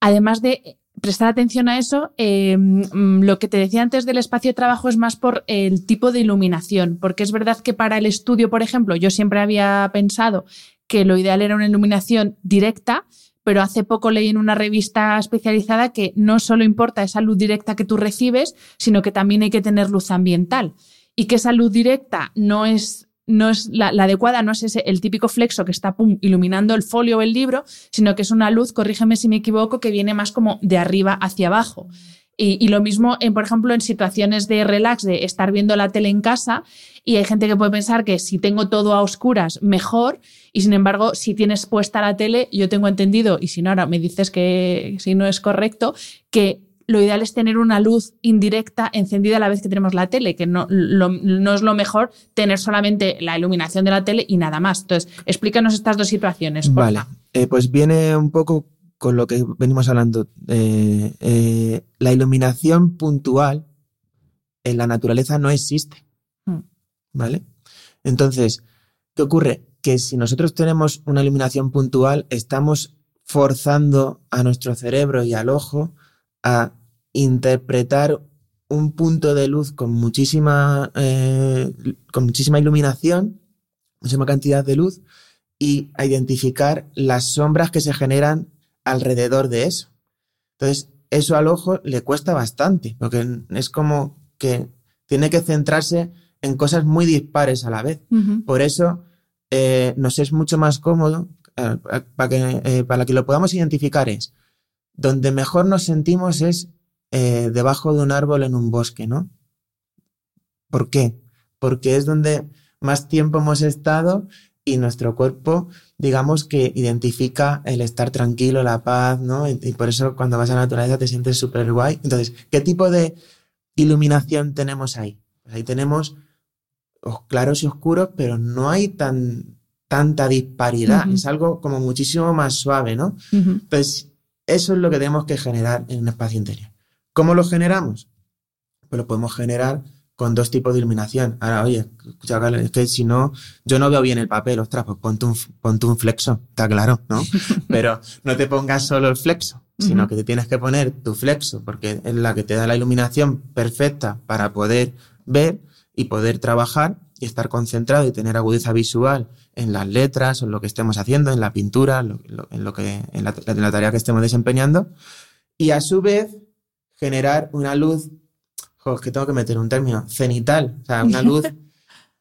Además de prestar atención a eso, em, lo que te decía antes del espacio de trabajo es más por el tipo de iluminación, porque es verdad que para el estudio, por ejemplo, yo siempre había pensado que lo ideal era una iluminación directa, pero hace poco leí en una revista especializada que no solo importa esa luz directa que tú recibes, sino que también hay que tener luz ambiental. Y que esa luz directa no es, no es la, adecuada, no es ese, el típico flexo que está iluminando el folio o el libro, sino que es una luz, corrígeme si me equivoco, que viene más como de arriba hacia abajo. Y, lo mismo, en, por ejemplo, en situaciones de relax, de estar viendo la tele en casa, y hay gente que puede pensar que si tengo todo a oscuras, mejor, y sin embargo, si tienes puesta la tele, yo tengo entendido, y si no, ahora me dices que si no es correcto, que lo ideal es tener una luz indirecta encendida a la vez que tenemos la tele, que no, no es lo mejor tener solamente la iluminación de la tele y nada más. Entonces, explícanos estas dos situaciones. Vale, eh, pues viene un poco con lo que venimos hablando. Eh, eh, la iluminación puntual en la naturaleza no existe. ¿Vale? Entonces, ¿qué ocurre? Que si nosotros tenemos una iluminación puntual, estamos forzando a nuestro cerebro y al ojo a interpretar un punto de luz con muchísima, eh, con muchísima iluminación, muchísima cantidad de luz, y a identificar las sombras que se generan alrededor de eso. Entonces, eso al ojo le cuesta bastante, porque es como que tiene que centrarse en cosas muy dispares a la vez. Por eso eh, nos es mucho más cómodo, eh, para, que, para que lo podamos identificar es, donde mejor nos sentimos es eh, debajo de un árbol en un bosque, ¿no? ¿Por qué? Porque es donde más tiempo hemos estado y nuestro cuerpo, digamos que identifica el estar tranquilo, la paz, ¿no? Y, por eso cuando vas a la naturaleza te sientes súper guay. Entonces, ¿qué tipo de iluminación tenemos ahí? Pues ahí tenemos claros y oscuros, pero no hay tan, tanta disparidad. Es algo como muchísimo más suave, ¿no? Entonces, eso es lo que tenemos que generar en un espacio interior. ¿Cómo lo generamos? Pues lo podemos generar con dos tipos de iluminación. Ahora, oye, es que si no, yo no veo bien el papel, ostras, pues ponte un, ponte un flexo, está claro, ¿no? (laughs) Pero no te pongas solo el flexo, sino que te tienes que poner tu flexo, porque es la que te da la iluminación perfecta para poder ver y poder trabajar y estar concentrado y tener agudeza visual en las letras o en lo que estemos haciendo, en la pintura, en, lo que, en la tarea que estemos desempeñando. Y a su vez, generar una luz, jo, que tengo que meter un término, cenital, o sea, una (laughs) luz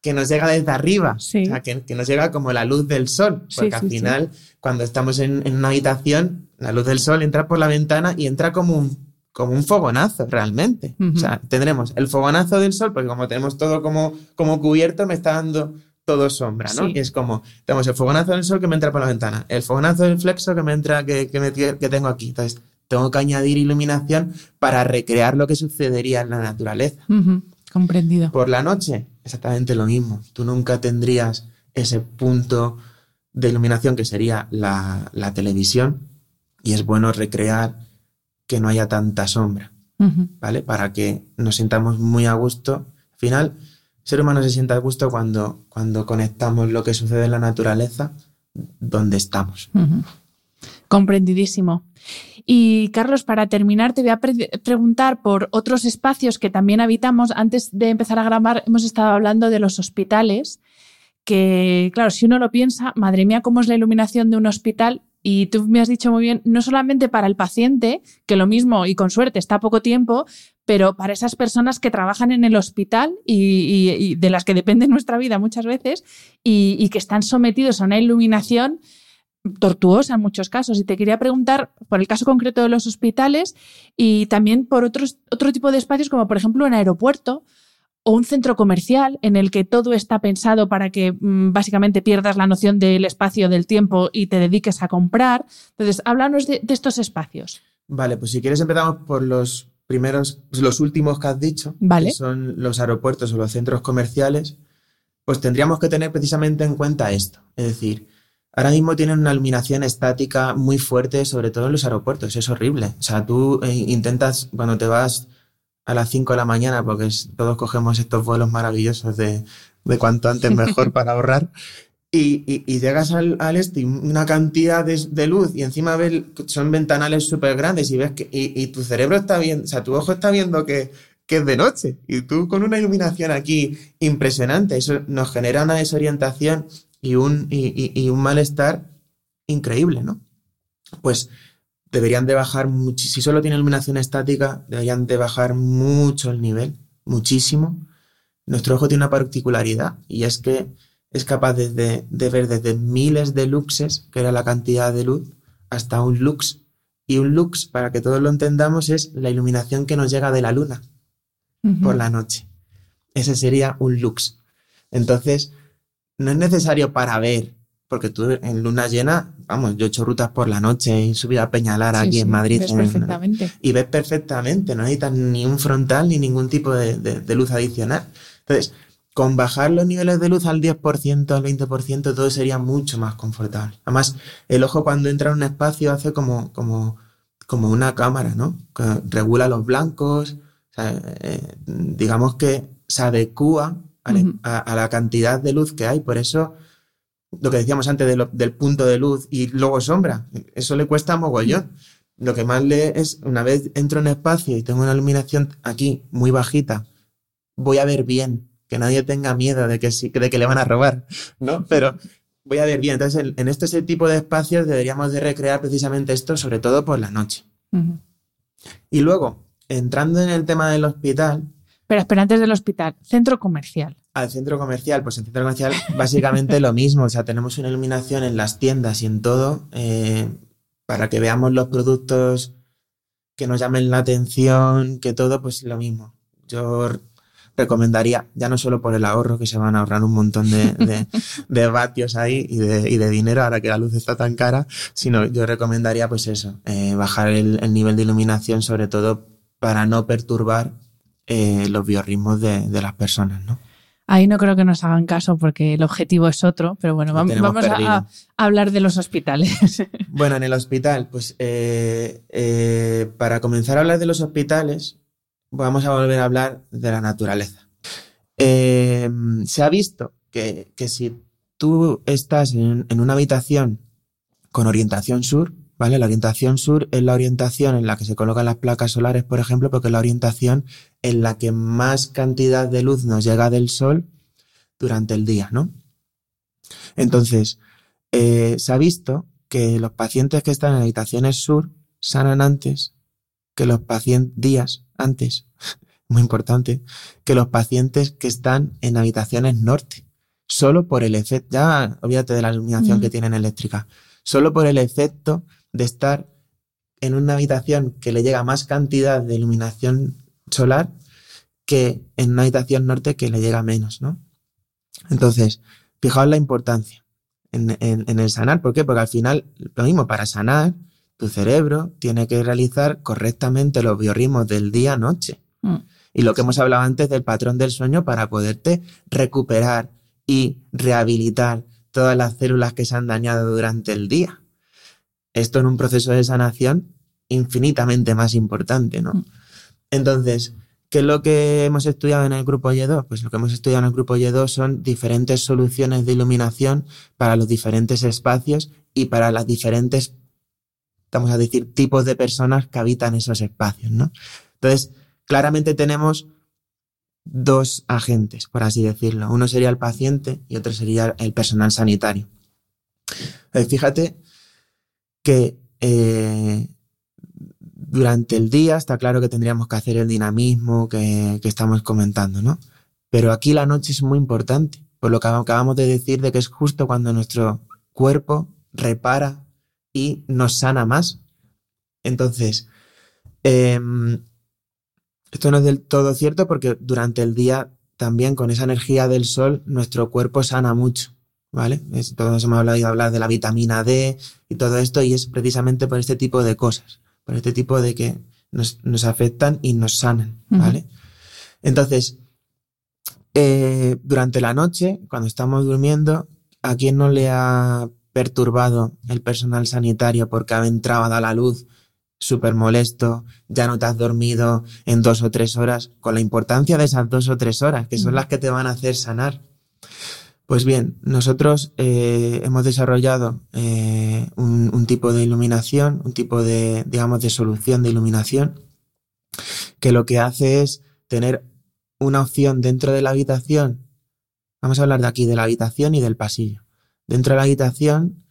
que nos llega desde arriba, o sea, que, nos llega como la luz del sol, porque al final, cuando estamos en, una habitación, la luz del sol entra por la ventana y entra como un, como un fogonazo, realmente. O sea, tendremos el fogonazo del sol, porque como tenemos todo como, como cubierto, me está dando todo sombra, ¿no? Y es como, tenemos el fogonazo del sol que me entra por la ventana, el fogonazo del flexo que me entra, que, que, que tengo aquí. Entonces, tengo que añadir iluminación para recrear lo que sucedería en la naturaleza. Comprendido. Por la noche, exactamente lo mismo. Tú nunca tendrías ese punto de iluminación que sería la, televisión y es bueno recrear que no haya tanta sombra, ¿vale? Para que nos sintamos muy a gusto. Al final, el ser humano se siente a gusto cuando, cuando conectamos lo que sucede en la naturaleza donde estamos. Comprendidísimo. Y Carlos, para terminar, te voy a preguntar por otros espacios que también habitamos. Antes de empezar a grabar, hemos estado hablando de los hospitales, que, claro, si uno lo piensa, madre mía, cómo es la iluminación de un hospital. Y tú me has dicho muy bien, no solamente para el paciente, que lo mismo y con suerte está poco tiempo, pero para esas personas que trabajan en el hospital y, de las que depende (laughs) nuestra vida muchas veces y que están sometidos a una iluminación tortuosa en muchos casos. Y te quería preguntar por el caso concreto de los hospitales y también por otros, otro tipo de espacios como por ejemplo un aeropuerto o un centro comercial en el que todo está pensado para que mm, básicamente pierdas la noción del espacio, del tiempo y te dediques a comprar. Entonces, háblanos de, estos espacios. Vale, pues si quieres empezamos por los primeros, pues los últimos que has dicho, vale. que son los aeropuertos o los centros comerciales, pues tendríamos que tener precisamente en cuenta esto. Es decir, Ahora mismo tienen una iluminación estática muy fuerte, sobre todo en los aeropuertos. Es horrible. O sea, tú eh, intentas, cuando te vas a las 5 de la mañana, porque todos cogemos estos vuelos maravillosos de, de cuanto antes mejor (laughs) para ahorrar, y, llegas al, este y una cantidad de, luz y encima ves, son ventanales súper grandes y ves que y, tu cerebro está viendo, o sea, tu ojo está viendo que, que es de noche y tú con una iluminación aquí impresionante, eso nos genera una desorientación y un, y, un malestar increíble, ¿no? Pues deberían de bajar, si solo tiene iluminación estática, deberían de bajar mucho el nivel, muchísimo. Nuestro ojo tiene una particularidad y es que es capaz de, de, ver desde miles de luxes, que era la cantidad de luz, hasta un lux, Y un lux, para que todos lo entendamos, es la iluminación que nos llega de la luna por la noche. Ese sería un lux. Entonces, no es necesario para ver, porque tú en luna llena, vamos, yo he hecho rutas por la noche y subido a Peñalar Sí, aquí sí, en Madrid. ves en- perfectamente. y ves perfectamente, no necesitas ni un frontal ni ningún tipo de, de- de luz adicional. Entonces, con bajar los niveles de luz al 10%, al 20%, todo sería mucho más confortable. Además, el ojo cuando entra en un espacio hace como, como, como una cámara, ¿no? Que regula los blancos, o sea, eh, digamos que se adecúa a, la- Ujú. a- a la cantidad de luz que hay. Por eso, lo que decíamos antes de lo- del punto de luz y luego sombra, eso le cuesta mogollón. Lo que más le es, una vez entro en espacio y tengo una iluminación aquí muy bajita, voy a ver bien, que nadie tenga miedo de que, sí, de que le van a robar, ¿no? Pero voy a ver bien. Entonces, en, en este tipo de espacios deberíamos de recrear precisamente esto, sobre todo por la noche. Y luego, entrando en el tema del hospital, Pero espera, antes del hospital, centro comercial. al centro comercial, pues en centro comercial (laughs) básicamente lo mismo, o sea, tenemos una iluminación en las tiendas y en todo eh, para que veamos los productos que nos llamen la atención, que todo, pues lo mismo. Yo recomendaría, ya no solo por el ahorro, que se van a ahorrar un montón de, de- (laughs) de vatios ahí y de, y de dinero ahora que la luz está tan cara, sino yo recomendaría pues eso, eh, bajar el, el nivel de iluminación sobre todo para no perturbar eh, los biorritmos de, de las personas, ¿no? Ahí no creo que nos hagan caso porque el objetivo es otro, pero bueno, vamos a, hablar de los hospitales. (laughs) Bueno, en el hospital, pues eh, eh, para comenzar a hablar de los hospitales, vamos a volver a hablar de la naturaleza. Se ha visto que, que si tú estás en, en una habitación con orientación sur, ¿vale? La orientación sur es la orientación en la que se colocan las placas solares, por ejemplo, porque es la orientación en la que más cantidad de luz nos llega del sol durante el día, ¿no? Entonces, eh, se ha visto que los pacientes que están en habitaciones sur sanan antes que los pacientes días antes, (laughs) muy importante, que los pacientes que están en habitaciones norte, solo por el efecto, ya olvídate de la iluminación Mm. que tienen eléctrica, solo por el efecto de estar en una habitación que le llega más cantidad de iluminación solar que en una habitación norte que le llega menos, ¿no? Entonces, fijaos la importancia en, en- en el sanar. ¿Por qué? Porque al final, lo mismo, para sanar, tu cerebro tiene que realizar correctamente los biorritmos del día-noche. Mm. Y lo que hemos hablado antes del patrón del sueño para poderte recuperar y rehabilitar todas las células que se han dañado durante el día. Esto en un proceso de sanación infinitamente más importante, ¿no? Mm. Entonces, ¿qué es lo que hemos estudiado en el grupo Y2? Pues lo que hemos estudiado en el grupo Y2 son diferentes soluciones de iluminación para los diferentes espacios y para las diferentes, vamos a decir, tipos de personas que habitan esos espacios, ¿no? Entonces, claramente tenemos dos agentes, por así decirlo. Uno sería el paciente y otro sería el personal sanitario. Eh, fíjate que eh, durante el día está claro que tendríamos que hacer el dinamismo que, estamos comentando, ¿no? Pero aquí la noche es muy importante, por lo que acabamos de decir de que es justo cuando nuestro cuerpo repara y nos sana más. Entonces, em, esto no es del todo cierto porque durante el día también con esa energía del sol nuestro cuerpo sana mucho, ¿vale? Es- todos hemos hablado, hablar de la vitamina D y todo esto y es precisamente por este tipo de cosas, por este tipo de que nos, nos afectan y nos sanan. ¿vale? Entonces, eh, durante la noche, cuando estamos durmiendo, ¿a quién no le ha perturbado el personal sanitario porque ha entrado a dar la luz súper molesto, ya no te has dormido en dos o tres horas, con la importancia de esas dos o tres horas, que son las que te van a hacer sanar. Pues bien, nosotros eh, hemos desarrollado eh, un, un tipo de iluminación, un tipo de, digamos, de solución de iluminación, que lo que hace es tener una opción dentro de la habitación. Vamos a hablar de aquí, de la habitación y del pasillo. Dentro de la habitación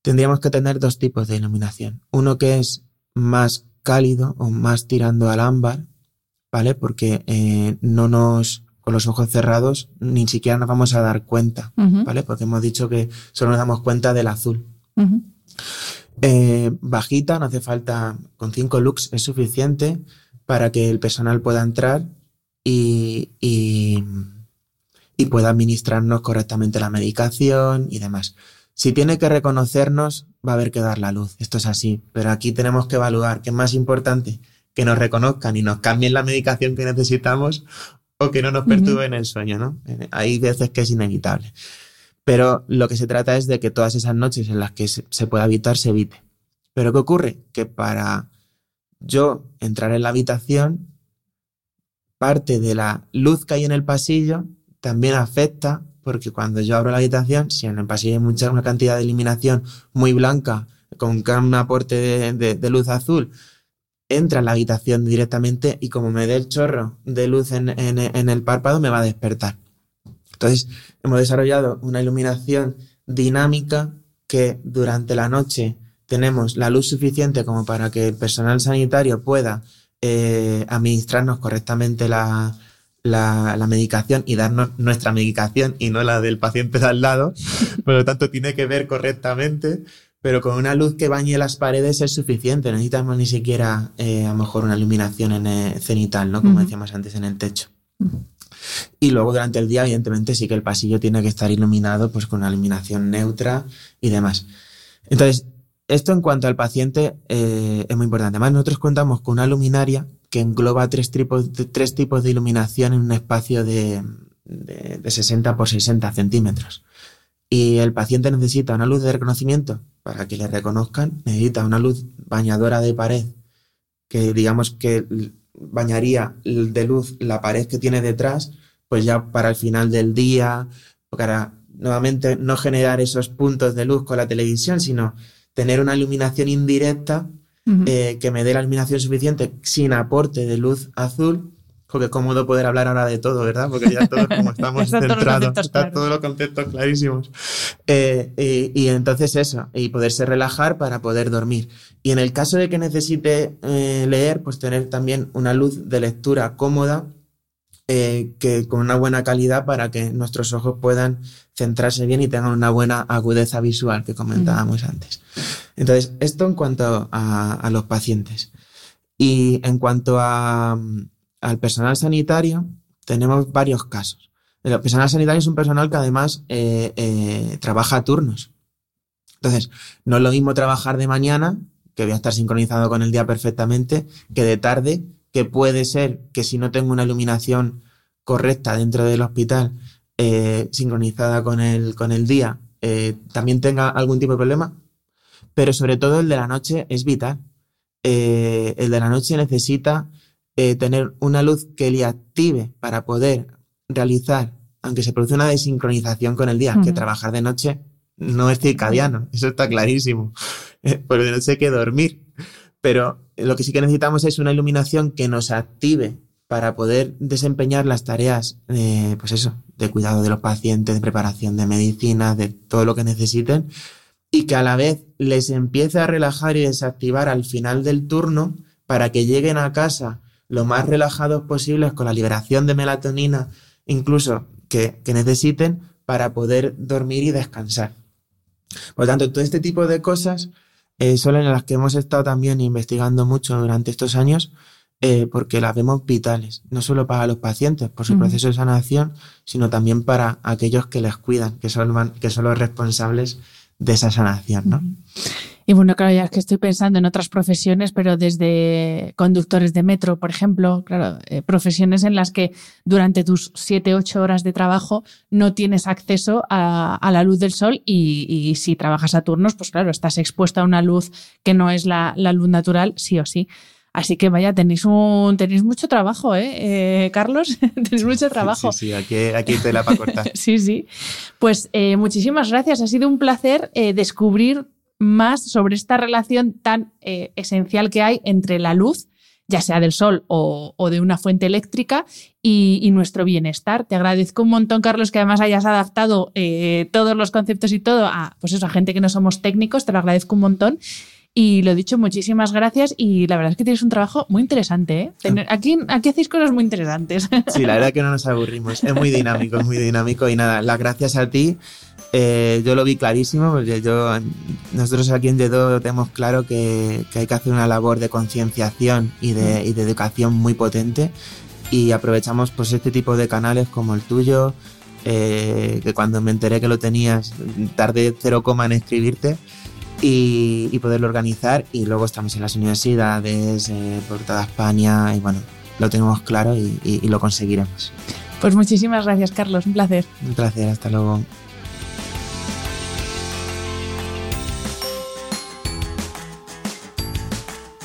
tendríamos que tener dos tipos de iluminación. Uno que es más cálido o más tirando al ámbar, ¿vale? Porque eh, no nos, con los ojos cerrados, ni siquiera nos vamos a dar cuenta, ¿vale? Porque hemos dicho que solo nos damos cuenta del azul. eh, bajita, no hace falta, con 5 lux es suficiente para que el personal pueda entrar y, y, y pueda administrarnos correctamente la medicación y demás. Si tiene que reconocernos, va a haber que dar la luz. Esto es así. Pero aquí tenemos que evaluar qué es más importante, que nos reconozcan y nos cambien la medicación que necesitamos o que no nos perturben el sueño, ¿no? Eh, Hay veces que es inevitable. Pero lo que se trata es de que todas esas noches en las que se, se pueda evitar, se evite. Pero ¿qué ocurre? Que para yo entrar en la habitación, parte de la luz que hay en el pasillo también afecta, porque cuando yo abro la habitación, si en el pasillo hay mucha, una cantidad de iluminación muy blanca, con un aporte de, de- de luz azul, entra en la habitación directamente y como me dé el chorro de luz en, en- el párpado, me va a despertar. Entonces, hemos desarrollado una iluminación dinámica que durante la noche tenemos la luz suficiente como para que el personal sanitario pueda eh, administrarnos correctamente la, la medicación y darnos nuestra medicación y no la del paciente de al lado. (laughs) Por lo tanto, tiene que ver correctamente, pero con una luz que bañe las paredes es suficiente. No necesitamos ni siquiera eh, a lo mejor una iluminación en, eh, cenital, ¿no? Como Ujú. decíamos antes en el techo. Y luego durante el día, evidentemente, sí que el pasillo tiene que estar iluminado pues con una iluminación neutra y demás. Entonces, esto en cuanto al paciente eh, es muy importante. Además, nosotros contamos con una luminaria que engloba tres tipos de, tres tipos de iluminación en un espacio de, de, de 60 por 60 centímetros. Y el paciente necesita una luz de reconocimiento para que le reconozcan, necesita una luz bañadora de pared que digamos que bañaría de luz la pared que tiene detrás, pues ya para el final del día, para nuevamente no generar esos puntos de luz con la televisión, sino tener una iluminación indirecta eh, que me dé la iluminación suficiente sin aporte de luz azul. Porque cómodo poder hablar ahora de todo, ¿verdad? Porque ya todos como estamos centrados, (laughs) están todos los conceptos clarísimos. Eh, y, y entonces eso, y poderse relajar para poder dormir. Y en el caso de que necesite eh, leer, pues tener también una luz de lectura cómoda, eh, que con una buena calidad para que nuestros ojos puedan centrarse bien y tengan una buena agudeza visual que comentábamos antes. Entonces, esto en cuanto a, a los pacientes. Y en cuanto a, al personal sanitario, tenemos varios casos. El personal sanitario es un personal que además eh, eh, trabaja a turnos. Entonces, no es lo mismo trabajar de mañana, que voy a estar sincronizado con el día perfectamente, que de tarde, que puede ser que si no tengo una iluminación correcta dentro del hospital, eh, sincronizada con el, con el día, también tenga algún tipo de problema. Pero sobre todo el de la noche es vital. El de la noche necesita eh, tener una luz que le active para poder realizar, aunque se produce una desincronización con el día, que Ujú. trabajar de noche no es circadiano, eso está clarísimo. Eh, Porque de noche hay que dormir. Pero lo que sí que necesitamos es una iluminación que nos active para poder desempeñar las tareas, eh, pues eso, de cuidado de los pacientes, de preparación de medicinas, de todo lo que necesiten, y que a la vez les empiece a relajar y desactivar al final del turno para que lleguen a casa lo más relajados posibles con la liberación de melatonina, incluso que, que necesiten para poder dormir y descansar. Por lo tanto, todo este tipo de cosas eh, son en las que hemos estado también investigando mucho durante estos años eh, porque las vemos vitales, no solo para los pacientes por su proceso de sanación, sino también para aquellos que les cuidan, que son, que son los responsables de esa sanación, ¿no? Y bueno, claro, ya es que estoy pensando en otras profesiones, pero desde conductores de metro, por ejemplo, claro, eh, profesiones en las que durante tus 7, 8 horas de trabajo no tienes acceso a, a la luz del sol y, y si trabajas a turnos, pues claro, estás expuesto a una luz que no es la, la luz natural, sí o sí. Así que vaya, tenéis un tenéis mucho trabajo, ¿eh, Eh, Carlos? (laughs) tenéis mucho trabajo. Sí, sí, aquí, aquí hay tela para cortar. (laughs) Sí, sí. Pues eh, muchísimas gracias. Ha sido un placer eh, descubrir más sobre esta relación tan eh, esencial que hay entre la luz, ya sea del sol o, o de una fuente eléctrica, y, y nuestro bienestar. Te agradezco un montón, Carlos, que además hayas adaptado eh, todos los conceptos y todo a, pues eso, a gente que no somos técnicos. Te lo agradezco un montón. Y lo dicho, muchísimas gracias. Y la verdad es que tienes un trabajo muy interesante. ¿eh? Aquí, aquí hacéis cosas muy interesantes. Sí, la verdad (laughs) que no nos aburrimos. Es muy dinámico, es muy dinámico. Y nada, las gracias a ti Eh, yo lo vi clarísimo, porque yo, nosotros aquí en Dedo tenemos claro que, que hay que hacer una labor de concienciación y de, y de educación muy potente y aprovechamos pues este tipo de canales como el tuyo, eh, que cuando me enteré que lo tenías tardé cero coma en escribirte y, y poderlo organizar y luego estamos en las universidades eh, por toda España y bueno, lo tenemos claro y, y- y lo conseguiremos. Pues muchísimas gracias, Carlos. Un placer. Un placer, hasta luego.